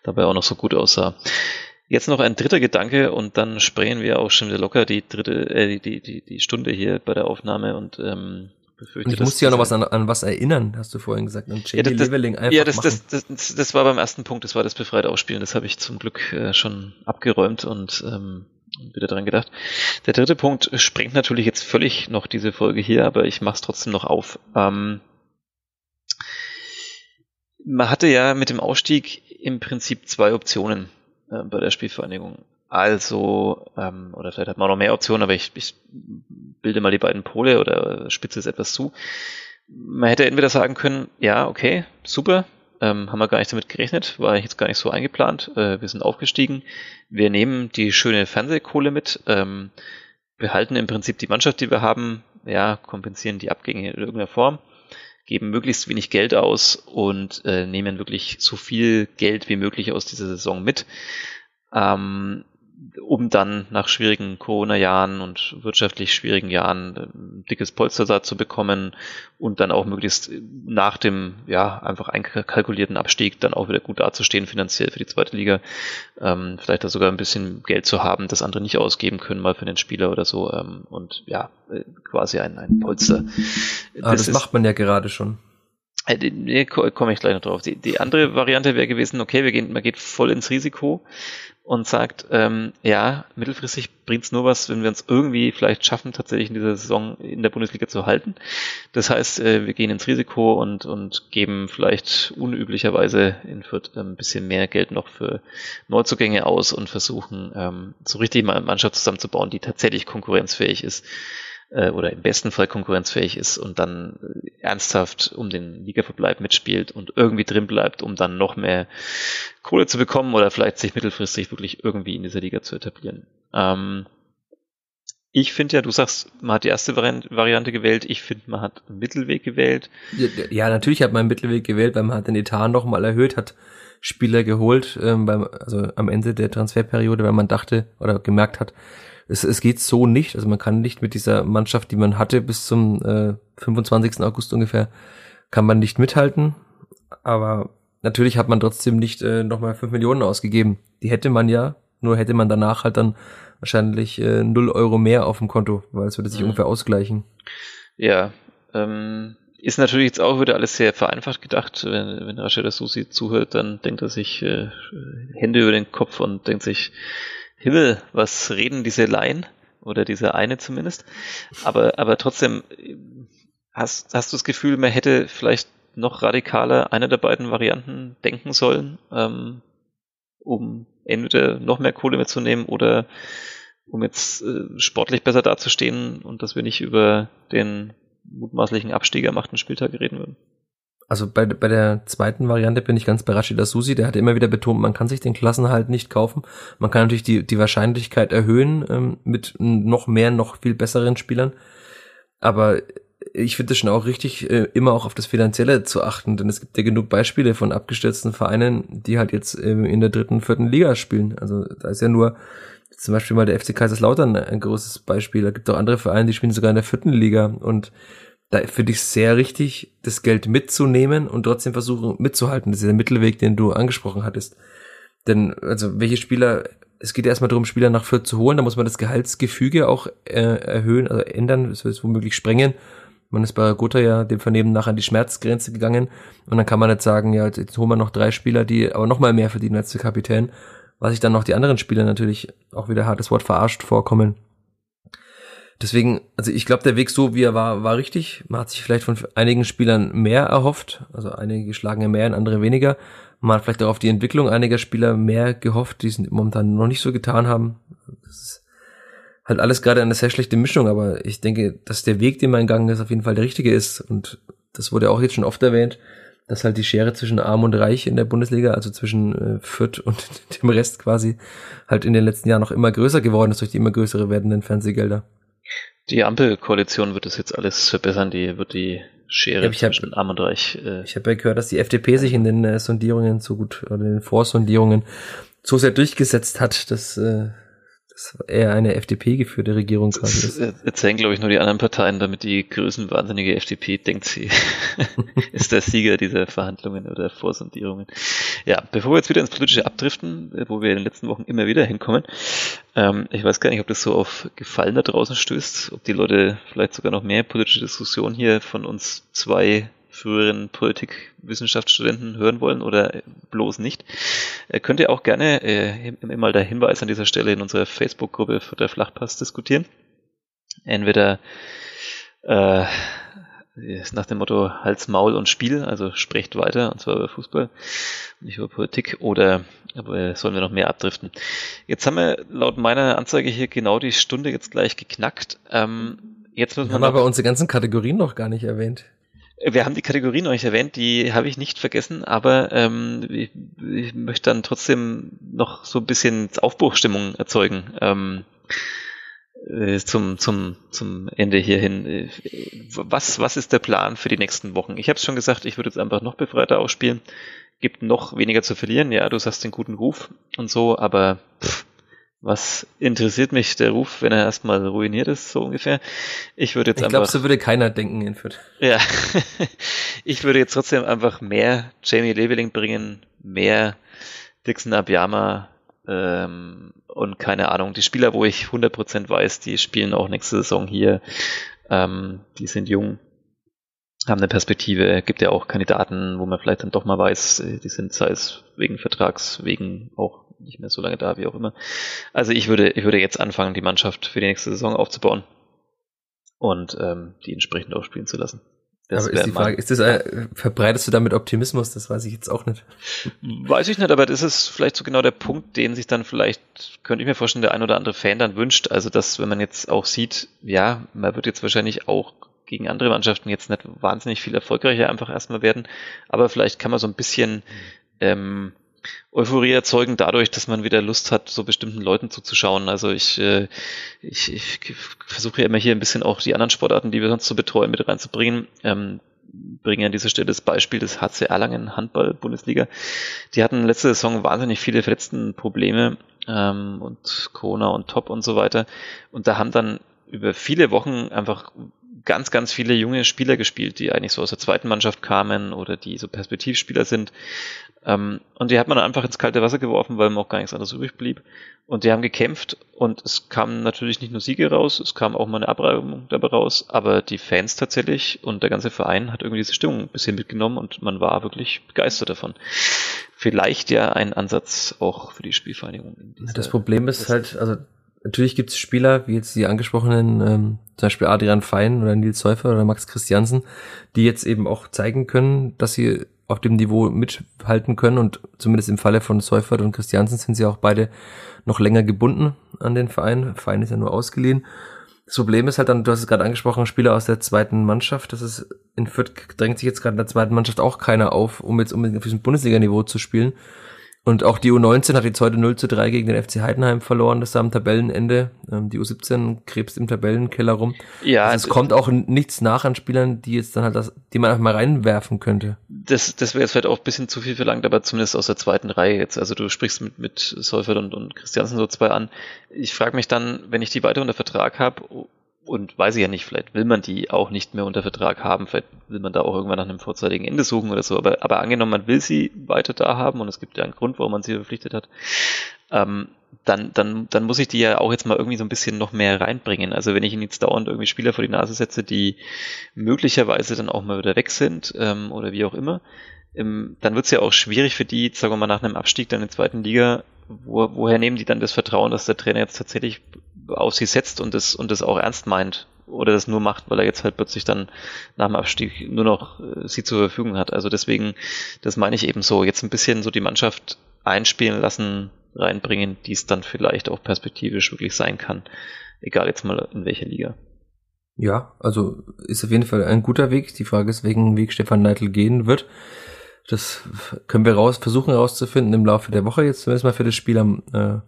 dabei auch noch so gut aussah. Jetzt noch ein dritter Gedanke und dann sprengen wir auch schon wieder locker die dritte, äh, die, die, die Stunde hier bei der Aufnahme und ähm, befürchte, ich muss ja noch was an, an was erinnern, hast du vorhin gesagt. An ja, das, Leveling einfach ja, das, das, das, das, das war beim ersten Punkt, das war das befreite Ausspielen, das habe ich zum Glück äh, schon abgeräumt und ähm, wieder dran gedacht. Der dritte Punkt sprengt natürlich jetzt völlig noch diese Folge hier, aber ich mache es trotzdem noch auf. Ähm, man hatte ja mit dem Ausstieg im Prinzip zwei Optionen äh, bei der Spielvereinigung. Also, ähm, oder vielleicht hat man auch noch mehr Optionen, aber ich, ich bilde mal die beiden Pole oder spitze es etwas zu. Man hätte entweder sagen können, ja, okay, super, ähm, haben wir gar nicht damit gerechnet, war jetzt gar nicht so eingeplant, äh, wir sind aufgestiegen, wir nehmen die schöne Fernsehkohle mit, ähm, wir halten im Prinzip die Mannschaft, die wir haben, ja, kompensieren die Abgänge in irgendeiner Form, geben möglichst wenig Geld aus und äh, nehmen wirklich so viel Geld wie möglich aus dieser Saison mit. Ähm, um dann nach schwierigen Corona-Jahren und wirtschaftlich schwierigen Jahren ein dickes Polster zu bekommen und dann auch möglichst nach dem ja einfach einkalkulierten Abstieg dann auch wieder gut dazustehen finanziell für die zweite Liga. Ähm, vielleicht da sogar ein bisschen Geld zu haben, das andere nicht ausgeben können, mal für den Spieler oder so. Ähm, und ja, äh, quasi ein, ein Polster. Ah, das, das macht man ja gerade schon. Äh, nee, komme ich gleich noch drauf. Die, die andere Variante wäre gewesen, okay, wir gehen, man geht voll ins Risiko und sagt, ähm, ja, mittelfristig bringt's nur was, wenn wir uns irgendwie vielleicht schaffen, tatsächlich in dieser Saison in der Bundesliga zu halten. Das heißt, äh, wir gehen ins Risiko und, und geben vielleicht unüblicherweise in Fürth ein bisschen mehr Geld noch für Neuzugänge aus und versuchen, ähm, so richtig mal eine Mannschaft zusammenzubauen, die tatsächlich konkurrenzfähig ist äh, oder im besten Fall konkurrenzfähig ist und dann äh, ernsthaft um den Ligaverbleib mitspielt und irgendwie drin bleibt, um dann noch mehr Kohle zu bekommen oder vielleicht sich mittelfristig wirklich irgendwie in dieser Liga zu etablieren. Ähm, ich finde ja, du sagst, man hat die erste Variante gewählt. Ich finde, man hat einen Mittelweg gewählt. Ja, ja, natürlich hat man einen Mittelweg gewählt, weil man hat den Etat nochmal erhöht, hat Spieler geholt, ähm, beim, also am Ende der Transferperiode, weil man dachte oder gemerkt hat, es, es geht so nicht. Also man kann nicht mit dieser Mannschaft, die man hatte bis zum äh, 25. August ungefähr, kann man nicht mithalten. Aber natürlich hat man trotzdem nicht äh, nochmal 5 Millionen ausgegeben. Die hätte man ja, nur hätte man danach halt dann wahrscheinlich äh, 0 Euro mehr auf dem Konto, weil es würde sich mhm. ungefähr ausgleichen. Ja, ähm, ist natürlich jetzt auch wieder alles sehr vereinfacht gedacht. Wenn, wenn Rashida Susi zuhört, dann denkt er sich äh, Hände über den Kopf und denkt sich, Himmel, was reden diese Laien? Oder diese eine zumindest. Aber, aber trotzdem, hast, hast du das Gefühl, man hätte vielleicht noch radikaler eine der beiden Varianten denken sollen, ähm, um entweder noch mehr Kohle mitzunehmen oder um jetzt äh, sportlich besser dazustehen und dass wir nicht über den mutmaßlichen Abstieg am achten Spieltag reden würden? also bei, bei der zweiten Variante bin ich ganz bei Rashida Susi, der hat immer wieder betont, man kann sich den Klassenhalt nicht kaufen. Man kann natürlich die, die Wahrscheinlichkeit erhöhen ähm, mit noch mehr, noch viel besseren Spielern. Aber ich finde es schon auch richtig, äh, immer auch auf das Finanzielle zu achten, denn es gibt ja genug Beispiele von abgestürzten Vereinen, die halt jetzt ähm, in der dritten, vierten Liga spielen. Also da ist ja nur zum Beispiel mal der FC Kaiserslautern ein großes Beispiel. Da gibt es auch andere Vereine, die spielen sogar in der vierten Liga und da finde ich sehr richtig, das Geld mitzunehmen und trotzdem versuchen mitzuhalten. Das ist der Mittelweg, den du angesprochen hattest. Denn, also, welche Spieler, es geht erstmal darum, Spieler nach Fürth zu holen, da muss man das Gehaltsgefüge auch äh, erhöhen, also ändern, es wird womöglich sprengen. Man ist bei Gotha ja dem Vernehmen nach an die Schmerzgrenze gegangen und dann kann man nicht sagen, ja, jetzt holen wir noch drei Spieler, die aber noch mal mehr verdienen als der Kapitän, was sich dann noch die anderen Spieler natürlich auch wieder hartes Wort verarscht vorkommen. Deswegen, also ich glaube, der Weg so, wie er war, war richtig. Man hat sich vielleicht von einigen Spielern mehr erhofft. Also einige schlagen mehr und andere weniger. Man hat vielleicht auch auf die Entwicklung einiger Spieler mehr gehofft, die es momentan noch nicht so getan haben. Das ist halt alles gerade eine sehr schlechte Mischung, aber ich denke, dass der Weg, den man gegangen ist, auf jeden Fall der richtige ist. Und das wurde auch jetzt schon oft erwähnt, dass halt die Schere zwischen Arm und Reich in der Bundesliga, also zwischen äh, Fürth und dem Rest quasi, halt in den letzten Jahren noch immer größer geworden ist durch die immer größere werdenden Fernsehgelder. Die Ampelkoalition wird das jetzt alles verbessern, die wird die Schere ja, zwischen hab, Arm und Reich. Äh, ich habe ja gehört, dass die FDP sich in den äh, Sondierungen so gut, oder in den Vorsondierungen so sehr durchgesetzt hat, dass äh, das eher eine FDP-geführte Regierung quasi ist. Erzählen, glaube ich, nur die anderen Parteien, damit die größenwahnsinnige FDP denkt, sie ist der Sieger dieser Verhandlungen oder Vorsondierungen. Ja, bevor wir jetzt wieder ins Politische abdriften, wo wir in den letzten Wochen immer wieder hinkommen, ähm, ich weiß gar nicht, ob das so auf Gefallen da draußen stößt, ob die Leute vielleicht sogar noch mehr politische Diskussion hier von uns zwei früheren Politikwissenschaftsstudenten hören wollen oder bloß nicht, äh, könnt ihr auch gerne äh, mal der Hinweis an dieser Stelle in unserer Facebook-Gruppe für der Flachpass diskutieren. Entweder äh, nach dem Motto Hals, Maul und Spiel, also sprecht weiter, und zwar über Fußball, nicht über Politik, oder aber sollen wir noch mehr abdriften. Jetzt haben wir laut meiner Anzeige hier genau die Stunde jetzt gleich geknackt. Ähm, jetzt müssen wir haben aber unsere ganzen Kategorien noch gar nicht erwähnt. Wir haben die Kategorien euch erwähnt, die habe ich nicht vergessen, aber ähm, ich, ich, möchte dann trotzdem noch so ein bisschen Aufbruchstimmung erzeugen ähm, äh, zum, zum, zum Ende hierhin. Was, was ist der Plan für die nächsten Wochen? Ich habe es schon gesagt, ich würde jetzt einfach noch befreiter ausspielen. Gibt noch weniger zu verlieren. Ja, du hast den guten Ruf und so, aber pff, was interessiert mich der Ruf, wenn er erstmal ruiniert ist, so ungefähr? Ich würde jetzt ich einfach. Ich glaube, so würde keiner denken in Fürth. Ja. ich würde jetzt trotzdem einfach mehr Jamie Leveling bringen, mehr Dixon Abiyama, ähm, und keine Ahnung, die Spieler, wo ich 100% weiß, die spielen auch nächste Saison hier. Ähm, die sind jung, haben eine Perspektive. Gibt ja auch Kandidaten, wo man vielleicht dann doch mal weiß, äh, die sind, sei es wegen Vertrags, wegen auch nicht mehr so lange da, wie auch immer. Also ich würde, ich würde jetzt anfangen, die Mannschaft für die nächste Saison aufzubauen und ähm, die entsprechend auch spielen zu lassen. Das aber ist die Frage, ist das, äh, verbreitest du damit Optimismus? Das weiß ich jetzt auch nicht. Weiß ich nicht, aber das ist vielleicht so genau der Punkt, den sich dann vielleicht, könnte ich mir vorstellen, der ein oder andere Fan dann wünscht. Also, dass, wenn man jetzt auch sieht, ja, man wird jetzt wahrscheinlich auch gegen andere Mannschaften jetzt nicht wahnsinnig viel erfolgreicher einfach erstmal werden, aber vielleicht kann man so ein bisschen ähm, Euphorie erzeugen dadurch, dass man wieder Lust hat, so bestimmten Leuten zuzuschauen. Also ich, äh, ich, ich versuche ja immer hier ein bisschen auch die anderen Sportarten, die wir sonst so betreuen, mit reinzubringen. Ähm, bringe an dieser Stelle das Beispiel des HC Erlangen Handball-Bundesliga. Die hatten letzte Saison wahnsinnig viele verletzten Probleme ähm, und Corona und Top und so weiter. Und da haben dann über viele Wochen einfach ganz, ganz viele junge Spieler gespielt, die eigentlich so aus der zweiten Mannschaft kamen oder die so Perspektivspieler sind. Ähm, und die hat man einfach ins kalte Wasser geworfen, weil mir auch gar nichts anderes übrig blieb. Und die haben gekämpft und es kamen natürlich nicht nur Siege raus, es kam auch mal eine Abreibung dabei raus, aber die Fans tatsächlich und der ganze Verein hat irgendwie diese Stimmung ein bisschen mitgenommen und man war wirklich begeistert davon. Vielleicht ja ein Ansatz auch für die Spielvereinigung. Das Problem ist halt, also natürlich gibt es Spieler, wie jetzt die angesprochenen, ähm, zum Beispiel Adrian Fein oder Nils Säufer oder Max Christiansen, die jetzt eben auch zeigen können, dass sie auf dem Niveau mithalten können und zumindest im Falle von Seufert und Christiansen sind sie auch beide noch länger gebunden an den Verein. Verein ist ja nur ausgeliehen. Das Problem ist halt dann, du hast es gerade angesprochen, Spieler aus der zweiten Mannschaft. Das ist in Fürth drängt sich jetzt gerade in der zweiten Mannschaft auch keiner auf, um jetzt unbedingt auf diesem Bundesliga-Niveau zu spielen. Und auch die U19 hat jetzt heute 0 zu 3 gegen den FC Heidenheim verloren, das ist am Tabellenende. Ähm, die U17 krebst im Tabellenkeller rum. Ja. Also es kommt auch nichts nach an Spielern, die jetzt dann halt das, die man einfach mal reinwerfen könnte. Das, das wäre jetzt vielleicht auch ein bisschen zu viel verlangt, aber zumindest aus der zweiten Reihe jetzt. Also du sprichst mit, mit Seufert und, und Christiansen so zwei an. Ich frage mich dann, wenn ich die weiter unter Vertrag habe, und weiß ich ja nicht, vielleicht will man die auch nicht mehr unter Vertrag haben, vielleicht will man da auch irgendwann nach einem vorzeitigen Ende suchen oder so, aber, aber angenommen, man will sie weiter da haben und es gibt ja einen Grund, warum man sie verpflichtet hat, ähm, dann, dann, dann muss ich die ja auch jetzt mal irgendwie so ein bisschen noch mehr reinbringen. Also wenn ich ihnen jetzt dauernd irgendwie Spieler vor die Nase setze, die möglicherweise dann auch mal wieder weg sind ähm, oder wie auch immer, ähm, dann wird es ja auch schwierig für die, sagen wir mal, nach einem Abstieg dann in der zweiten Liga, wo, woher nehmen die dann das Vertrauen, dass der Trainer jetzt tatsächlich auf sie setzt und das, und das auch ernst meint oder das nur macht, weil er jetzt halt plötzlich dann nach dem Abstieg nur noch äh, sie zur Verfügung hat. Also deswegen, das meine ich eben so, jetzt ein bisschen so die Mannschaft einspielen lassen, reinbringen, die es dann vielleicht auch perspektivisch wirklich sein kann. Egal jetzt mal in welcher Liga. Ja, also ist auf jeden Fall ein guter Weg. Die Frage ist, welchen Weg Stefan Neidl gehen wird. Das können wir raus, versuchen herauszufinden im Laufe der Woche, jetzt zumindest mal für das Spiel am äh,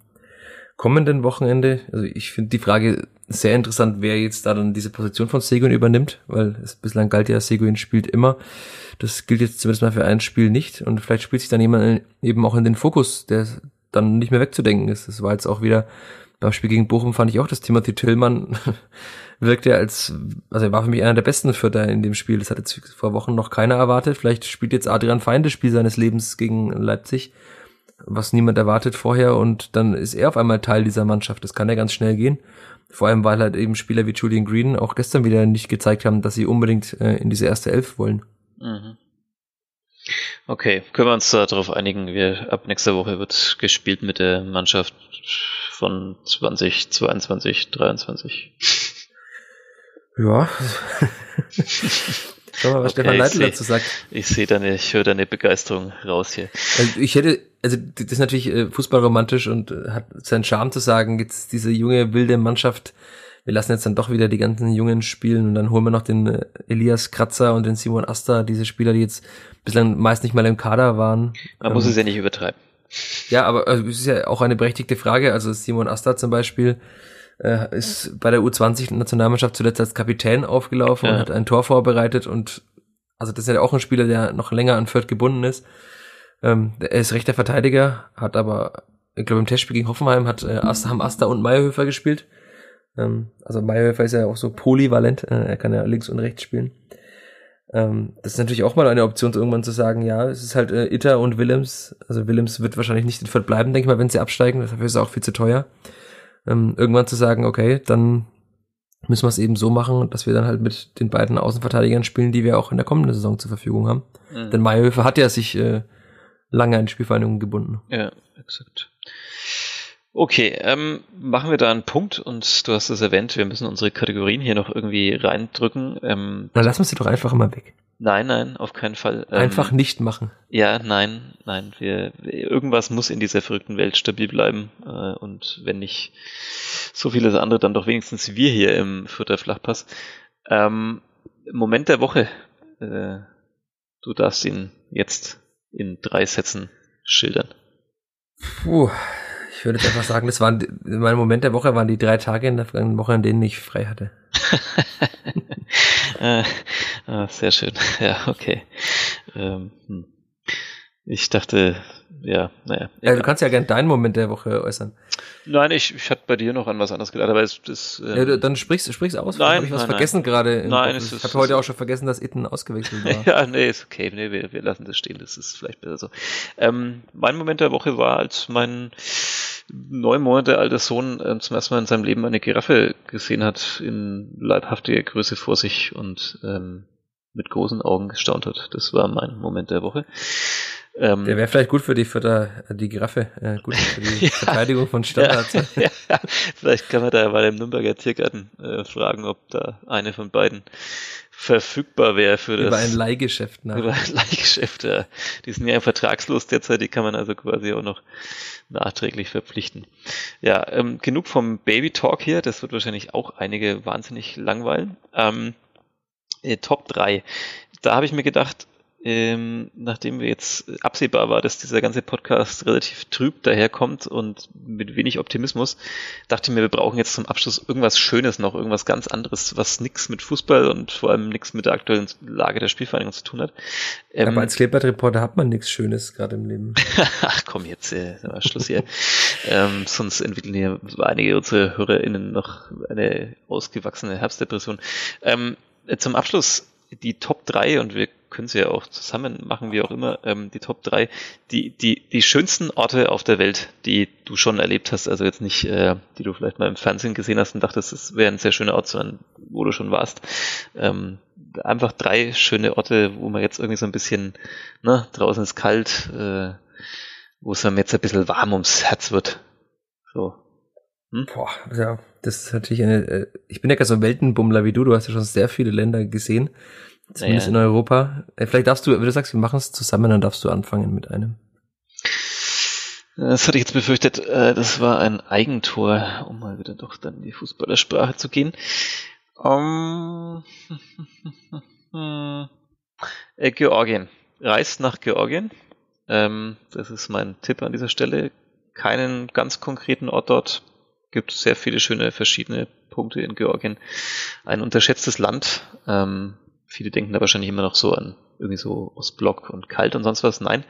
kommenden Wochenende. Also ich finde die Frage sehr interessant, wer jetzt da dann diese Position von Seguin übernimmt, weil es bislang galt ja, Seguin spielt immer. Das gilt jetzt zumindest mal für ein Spiel nicht und vielleicht spielt sich dann jemand eben auch in den Fokus, der dann nicht mehr wegzudenken ist. Das war jetzt auch wieder beim Spiel gegen Bochum fand ich auch, dass Timothy Tillmann wirkte als, also er war für mich einer der besten Vierter in dem Spiel. Das hat jetzt vor Wochen noch keiner erwartet. Vielleicht spielt jetzt Adrian Fein das Spiel seines Lebens gegen Leipzig, was niemand erwartet vorher und dann ist er auf einmal Teil dieser Mannschaft. Das kann ja ganz schnell gehen. Vor allem, weil halt eben Spieler wie Julian Green auch gestern wieder nicht gezeigt haben, dass sie unbedingt äh, in diese erste Elf wollen. Mhm. Okay, können wir uns darauf einigen, wir, ab nächster Woche wird gespielt mit der Mannschaft von 2022, 23. Ja. Schau mal, was okay, Stefan Leitl dazu sagt. Ich sehe deine, ich höre deine Begeisterung raus hier. Also ich hätte, also das ist natürlich äh, fußballromantisch und äh, hat seinen Charme zu sagen, jetzt diese junge, wilde Mannschaft, wir lassen jetzt dann doch wieder die ganzen Jungen spielen und dann holen wir noch den äh, Elias Kratzer und den Simon Asta, diese Spieler, die jetzt bislang meist nicht mal im Kader waren. Man ähm, muss es ja nicht übertreiben. Ja, aber also, es ist ja auch eine berechtigte Frage. Also Simon Asta zum Beispiel äh, ist bei der U20-Nationalmannschaft zuletzt als Kapitän aufgelaufen ja. und hat ein Tor vorbereitet und also das ist ja auch ein Spieler, der noch länger an Fürth gebunden ist. Ähm, er ist rechter Verteidiger, hat aber, ich glaube im Testspiel gegen Hoffenheim hat äh, Asta, haben Asta und Meyerhöfer gespielt. Ähm, also Meyerhöfer ist ja auch so polyvalent, äh, er kann ja links und rechts spielen. Ähm, das ist natürlich auch mal eine Option, irgendwann zu sagen, ja, es ist halt äh, Itter und Willems. Also Willems wird wahrscheinlich nicht in Fürth bleiben, denke ich mal, wenn sie absteigen. Dafür ist es auch viel zu teuer. Ähm, irgendwann zu sagen, okay, dann müssen wir es eben so machen, dass wir dann halt mit den beiden Außenverteidigern spielen, die wir auch in der kommenden Saison zur Verfügung haben. Mhm. Denn Mayhöfer hat ja sich äh, lange an die Spielvereinigung gebunden. Ja, exakt. Okay, ähm, machen wir da einen Punkt und du hast es erwähnt, wir müssen unsere Kategorien hier noch irgendwie reindrücken. Ähm, Na, lassen wir sie doch einfach mal weg. Nein, nein, auf keinen Fall. Ähm, einfach nicht machen. Ja, nein, nein. Wir, irgendwas muss in dieser verrückten Welt stabil bleiben. Äh, und wenn nicht so vieles andere, dann doch wenigstens wir hier im Fürther Flachpass. Ähm, Moment der Woche. Äh, du darfst ihn jetzt in drei Sätzen schildern. Puh, ich würde jetzt einfach sagen, das waren, mein Moment der Woche waren die drei Tage in der vergangenen Woche, an denen ich frei hatte. äh, ah, sehr schön. Ja, okay. Ähm, hm. Ich dachte, ja, naja. Ja, du kannst ja gerne deinen Moment der Woche äußern. Nein, ich, ich hatte bei dir noch an was anderes gedacht, aber es ist. Ähm, ja, dann sprichst du sprichst aus. Nein, habe ich was nein, vergessen nein. gerade. Nein, es ist, ich habe heute auch schon vergessen, dass Itten ausgewechselt war. ja, nee, ist okay. Nee, wir, wir lassen das stehen. Das ist vielleicht besser so. Ähm, mein Moment der Woche war, als mein neun Monate alter Sohn äh, zum ersten Mal in seinem Leben eine Giraffe gesehen hat in leibhaftiger Größe vor sich und ähm, mit großen Augen gestaunt hat. Das war mein Moment der Woche. Ähm, der wäre vielleicht gut für die für der, die Giraffe, äh, gut für die ja, Verteidigung von Standards. Ja, ja, vielleicht kann man da bei dem Nürnberger Tiergarten äh, fragen, ob da eine von beiden verfügbar wäre für das. Über ein Leihgeschäft, ne? Über ein Leihgeschäft, ja. Die sind ja vertragslos derzeit, die kann man also quasi auch noch nachträglich verpflichten. Ja, ähm, genug vom Baby Talk hier, das wird wahrscheinlich auch einige wahnsinnig langweilen. Ähm, äh, Top 3. Da habe ich mir gedacht, ähm, nachdem wir jetzt absehbar war, dass dieser ganze Podcast relativ trüb daherkommt und mit wenig Optimismus, dachte ich mir, wir brauchen jetzt zum Abschluss irgendwas Schönes noch, irgendwas ganz anderes, was nichts mit Fußball und vor allem nichts mit der aktuellen Lage der Spielvereinigung zu tun hat. Ähm, Aber als Kleeblatt-Reporter hat man nichts Schönes gerade im Leben. Ach komm jetzt, äh, Schluss hier. ähm, sonst entwickeln hier einige unserer HörerInnen noch eine ausgewachsene Herbstdepression. Ähm, zum Abschluss die Top 3 und wir können sie ja auch zusammen machen, wie auch immer, ähm, die Top 3, die, die, die schönsten Orte auf der Welt, die du schon erlebt hast, also jetzt nicht, äh, die du vielleicht mal im Fernsehen gesehen hast und dachtest, es wäre ein sehr schöner Ort, sondern wo du schon warst. Ähm, einfach drei schöne Orte, wo man jetzt irgendwie so ein bisschen, ne, draußen ist kalt, äh, wo es einem jetzt ein bisschen warm ums Herz wird. So. Hm? Boah, ja, das ist natürlich eine, äh, ich bin ja gar so ein Weltenbummler wie du, du hast ja schon sehr viele Länder gesehen. Zumindest naja. in Europa. Äh, vielleicht darfst du, wenn du sagst, wir machen es zusammen, dann darfst du anfangen mit einem. Das hatte ich jetzt befürchtet. Äh, das war ein Eigentor, um mal wieder doch dann in die Fußballersprache zu gehen. Um, äh, Georgien. Reist nach Georgien. Ähm, das ist mein Tipp an dieser Stelle. Keinen ganz konkreten Ort dort. Gibt sehr viele schöne verschiedene Punkte in Georgien. Ein unterschätztes Land. Ähm, viele denken da wahrscheinlich immer noch so an irgendwie so Ostblock und kalt und sonst was. Nein.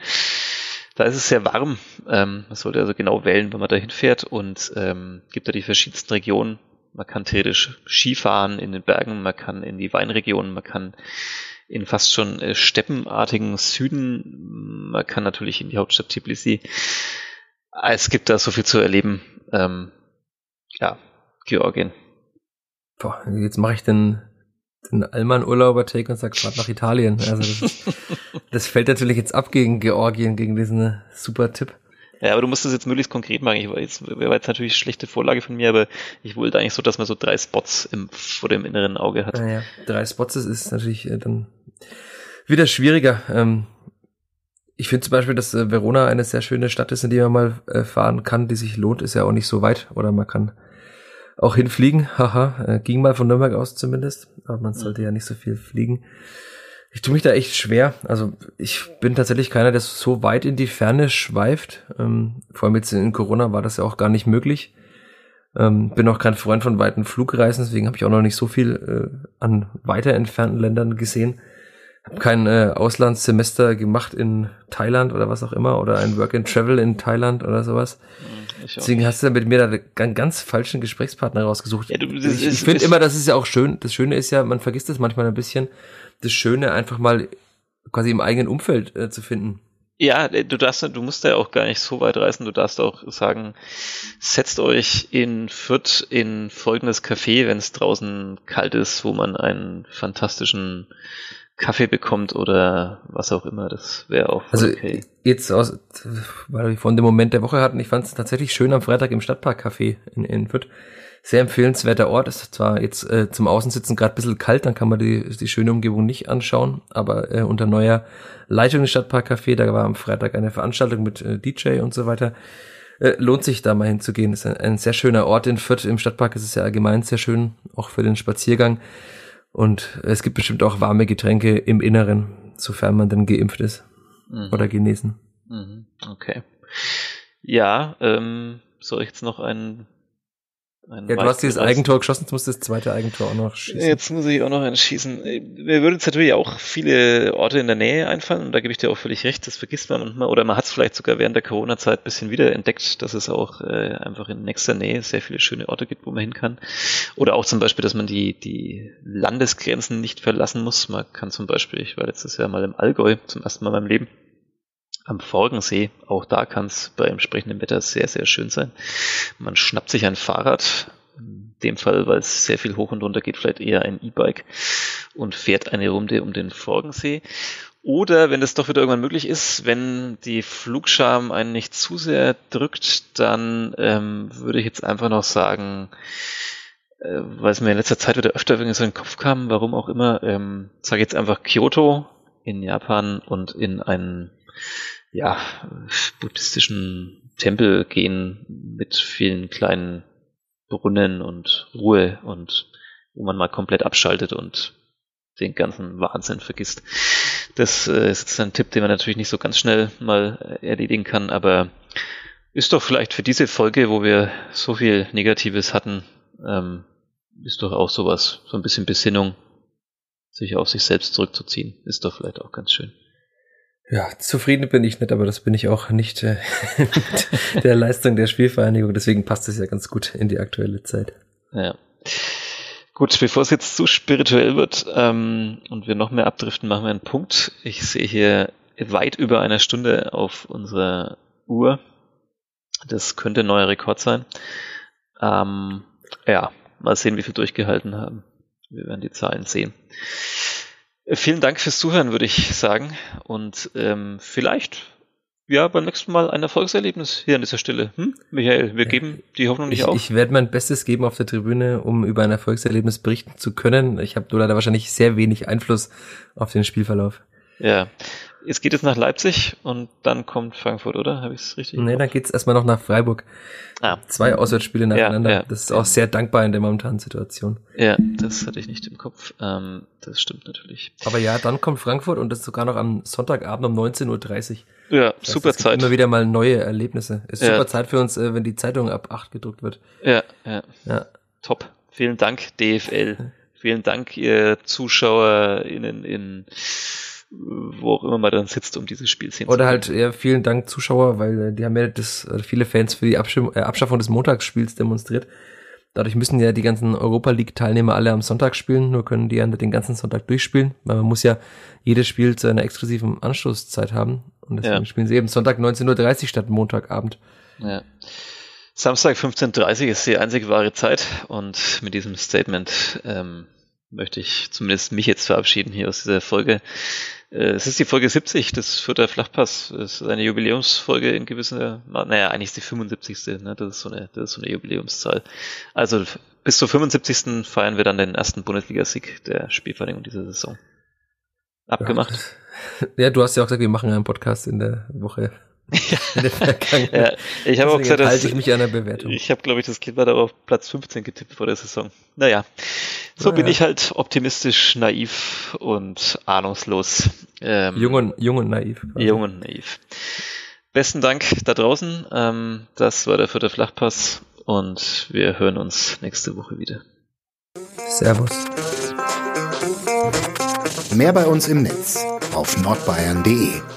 Da ist es sehr warm. Ähm, man sollte also genau wählen, wenn man da hinfährt und ähm, gibt da die verschiedensten Regionen. Man kann theoretisch Skifahren in den Bergen, man kann in die Weinregionen, man kann in fast schon äh, steppenartigen Süden, man kann natürlich in die Hauptstadt Tbilisi. Es gibt da so viel zu erleben. Ähm, ja, Georgien. Boah, jetzt mache ich den, den Allmann-Urlauber-Take und sag fahrt nach Italien. Also das, ist, das fällt natürlich jetzt ab gegen Georgien, gegen diesen super Tipp. Ja, aber du musst es jetzt möglichst konkret machen. Ich war jetzt, wäre jetzt natürlich schlechte Vorlage von mir, aber ich wollte eigentlich so, dass man so drei Spots im, vor dem inneren Auge hat. Naja, drei Spots ist, ist natürlich äh, dann wieder schwieriger. Ähm, ich finde zum Beispiel, dass äh, Verona eine sehr schöne Stadt ist, in die man mal äh, fahren kann, die sich lohnt, ist ja auch nicht so weit. Oder man kann auch hinfliegen. Haha, äh, ging mal von Nürnberg aus zumindest, aber man sollte ja nicht so viel fliegen. Ich tue mich da echt schwer. Also ich bin tatsächlich keiner, der so weit in die Ferne schweift. Ähm, vor allem jetzt in Corona war das ja auch gar nicht möglich. Ähm, bin auch kein Freund von weiten Flugreisen, deswegen habe ich auch noch nicht so viel äh, an weiter entfernten Ländern gesehen. Habe kein äh, Auslandssemester gemacht in Thailand oder was auch immer oder ein Work and Travel in Thailand oder sowas. Deswegen hast du mit mir da einen ganz falschen Gesprächspartner rausgesucht. Ja, du, ich ich finde immer, das ist ja auch schön. Das Schöne ist ja, man vergisst es manchmal ein bisschen das Schöne, einfach mal quasi im eigenen Umfeld äh, zu finden. Ja, äh, du darfst, du musst ja auch gar nicht so weit reisen. Du darfst auch sagen, setzt euch in Fürth in folgendes Café, wenn es draußen kalt ist, wo man einen fantastischen Kaffee bekommt oder was auch immer. Das wäre auch also okay. Jetzt aus, weil wir von dem Moment der Woche hatten, ich fand es tatsächlich schön am Freitag im Stadtpark-Café in, in Fürth sehr empfehlenswerter Ort. Ist zwar jetzt äh, zum Außensitzen gerade ein bisschen kalt, dann kann man die, die schöne Umgebung nicht anschauen, aber äh, unter neuer Leitung des Stadtparkcafé, da war am Freitag eine Veranstaltung mit äh, DJ und so weiter. Äh, lohnt sich da mal hinzugehen. Ist ein, ein sehr schöner Ort in Fürth. Im Stadtpark ist es ja allgemein sehr schön, auch für den Spaziergang. Und es gibt bestimmt auch warme Getränke im Inneren, sofern man dann geimpft ist mhm. oder genesen. Mhm. Okay. Ja, ähm, soll ich jetzt noch einen ja, du hast dieses Eigentor geschossen, jetzt musst du das zweite Eigentor auch noch schießen. Jetzt muss ich auch noch einen schießen. Mir würden jetzt natürlich auch viele Orte in der Nähe einfallen und da gebe ich dir auch völlig recht, das vergisst man manchmal oder man hat es vielleicht sogar während der Corona-Zeit ein bisschen wieder entdeckt, dass es auch äh, einfach in nächster Nähe sehr viele schöne Orte gibt, wo man hin kann. Oder auch zum Beispiel, dass man die, die Landesgrenzen nicht verlassen muss. Man kann zum Beispiel, ich war letztes Jahr mal im Allgäu zum ersten Mal in meinem Leben am Forgensee. Auch da kann es bei entsprechendem Wetter sehr, sehr schön sein. Man schnappt sich ein Fahrrad, in dem Fall, weil es sehr viel hoch und runter geht, vielleicht eher ein E-Bike und fährt eine Runde um den Forgensee. Oder wenn es doch wieder irgendwann möglich ist, wenn die Flugscham einen nicht zu sehr drückt, dann ähm, würde ich jetzt einfach noch sagen, äh, weil es mir in letzter Zeit wieder öfter irgendwie so in den Kopf kam, warum auch immer, ähm, sage jetzt einfach Kyoto in Japan und in einen ja, buddhistischen Tempel gehen mit vielen kleinen Brunnen und Ruhe und wo man mal komplett abschaltet und den ganzen Wahnsinn vergisst. Das äh, ist ein Tipp, den man natürlich nicht so ganz schnell mal erledigen kann, aber ist doch vielleicht für diese Folge, wo wir so viel Negatives hatten, ähm, ist doch auch sowas, so ein bisschen Besinnung, sich auf sich selbst zurückzuziehen, ist doch vielleicht auch ganz schön. Ja, zufrieden bin ich nicht, aber das bin ich auch nicht äh, mit der Leistung der Spielvereinigung. Deswegen passt es ja ganz gut in die aktuelle Zeit. Ja. Gut, bevor es jetzt zu spirituell wird ähm, und wir noch mehr abdriften, machen wir einen Punkt. Ich sehe hier weit über einer Stunde auf unserer Uhr. Das könnte ein neuer Rekord sein. Ähm, ja, mal sehen, wie viel durchgehalten haben. Wir werden die Zahlen sehen. Vielen Dank fürs Zuhören, würde ich sagen. Und ähm, vielleicht, ja, beim nächsten Mal ein Erfolgserlebnis hier an dieser Stelle. Hm? Michael, wir geben die Hoffnung nicht ich, auf. Ich werde mein Bestes geben auf der Tribüne, um über ein Erfolgserlebnis berichten zu können. Ich habe nur leider wahrscheinlich sehr wenig Einfluss auf den Spielverlauf. Ja, es geht jetzt nach Leipzig und dann kommt Frankfurt, oder? Habe ich es richtig? Nee, dann geht's erstmal noch nach Freiburg. Ah. Zwei Auswärtsspiele nacheinander. Ja, ja, das ist auch sehr dankbar in der momentanen Situation. Ja, das hatte ich nicht im Kopf. Ähm, das stimmt natürlich. Aber ja, dann kommt Frankfurt und das sogar noch am Sonntagabend um 19.30 Uhr. Ja, das super Zeit. Immer wieder mal neue Erlebnisse. Ist ja. super Zeit für uns, äh, wenn die Zeitung ab 8 gedruckt wird. Ja, ja. ja. Top. Vielen Dank, DFL. Vielen Dank, ihr ZuschauerInnen in wo auch immer man dann sitzt, um dieses Spiel sehen Oder halt, ja, vielen Dank Zuschauer, weil äh, die haben ja das, äh, viele Fans für die Abschaffung, äh, Abschaffung des Montagsspiels demonstriert. Dadurch müssen ja die ganzen Europa League Teilnehmer alle am Sonntag spielen, nur können die ja den ganzen Sonntag durchspielen, weil man muss ja jedes Spiel zu einer exklusiven Anschlusszeit haben. Und deswegen ja. spielen sie eben Sonntag 19.30 Uhr statt Montagabend. Ja. Samstag 15.30 Uhr ist die einzige wahre Zeit und mit diesem Statement ähm, möchte ich zumindest mich jetzt verabschieden hier aus dieser Folge. Äh, es ist die Folge 70 des Fürther Flachpass. Es ist eine Jubiläumsfolge in gewisser, naja, eigentlich ist die 75. Ne? Das ist so eine, das ist so eine Jubiläumszahl. Also bis zur 75. feiern wir dann den ersten Bundesligasieg der Spielvereinigung dieser Saison. Abgemacht. Ja, ja, du hast ja auch gesagt, wir machen einen Podcast in der Woche ja. ja. Ich habe auch gesagt, dass ich mich an der Bewertung. Ich habe, glaube ich, das Klima da auf Platz 15 getippt vor der Saison. Naja, so naja. bin ich halt optimistisch, naiv und ahnungslos. Ähm, jung, und, jung und naiv. Quasi. Jung und naiv. Besten Dank da draußen. Ähm, das war der vierte Flachpass und wir hören uns nächste Woche wieder. Servus. Mehr bei uns im Netz auf nordbayern.de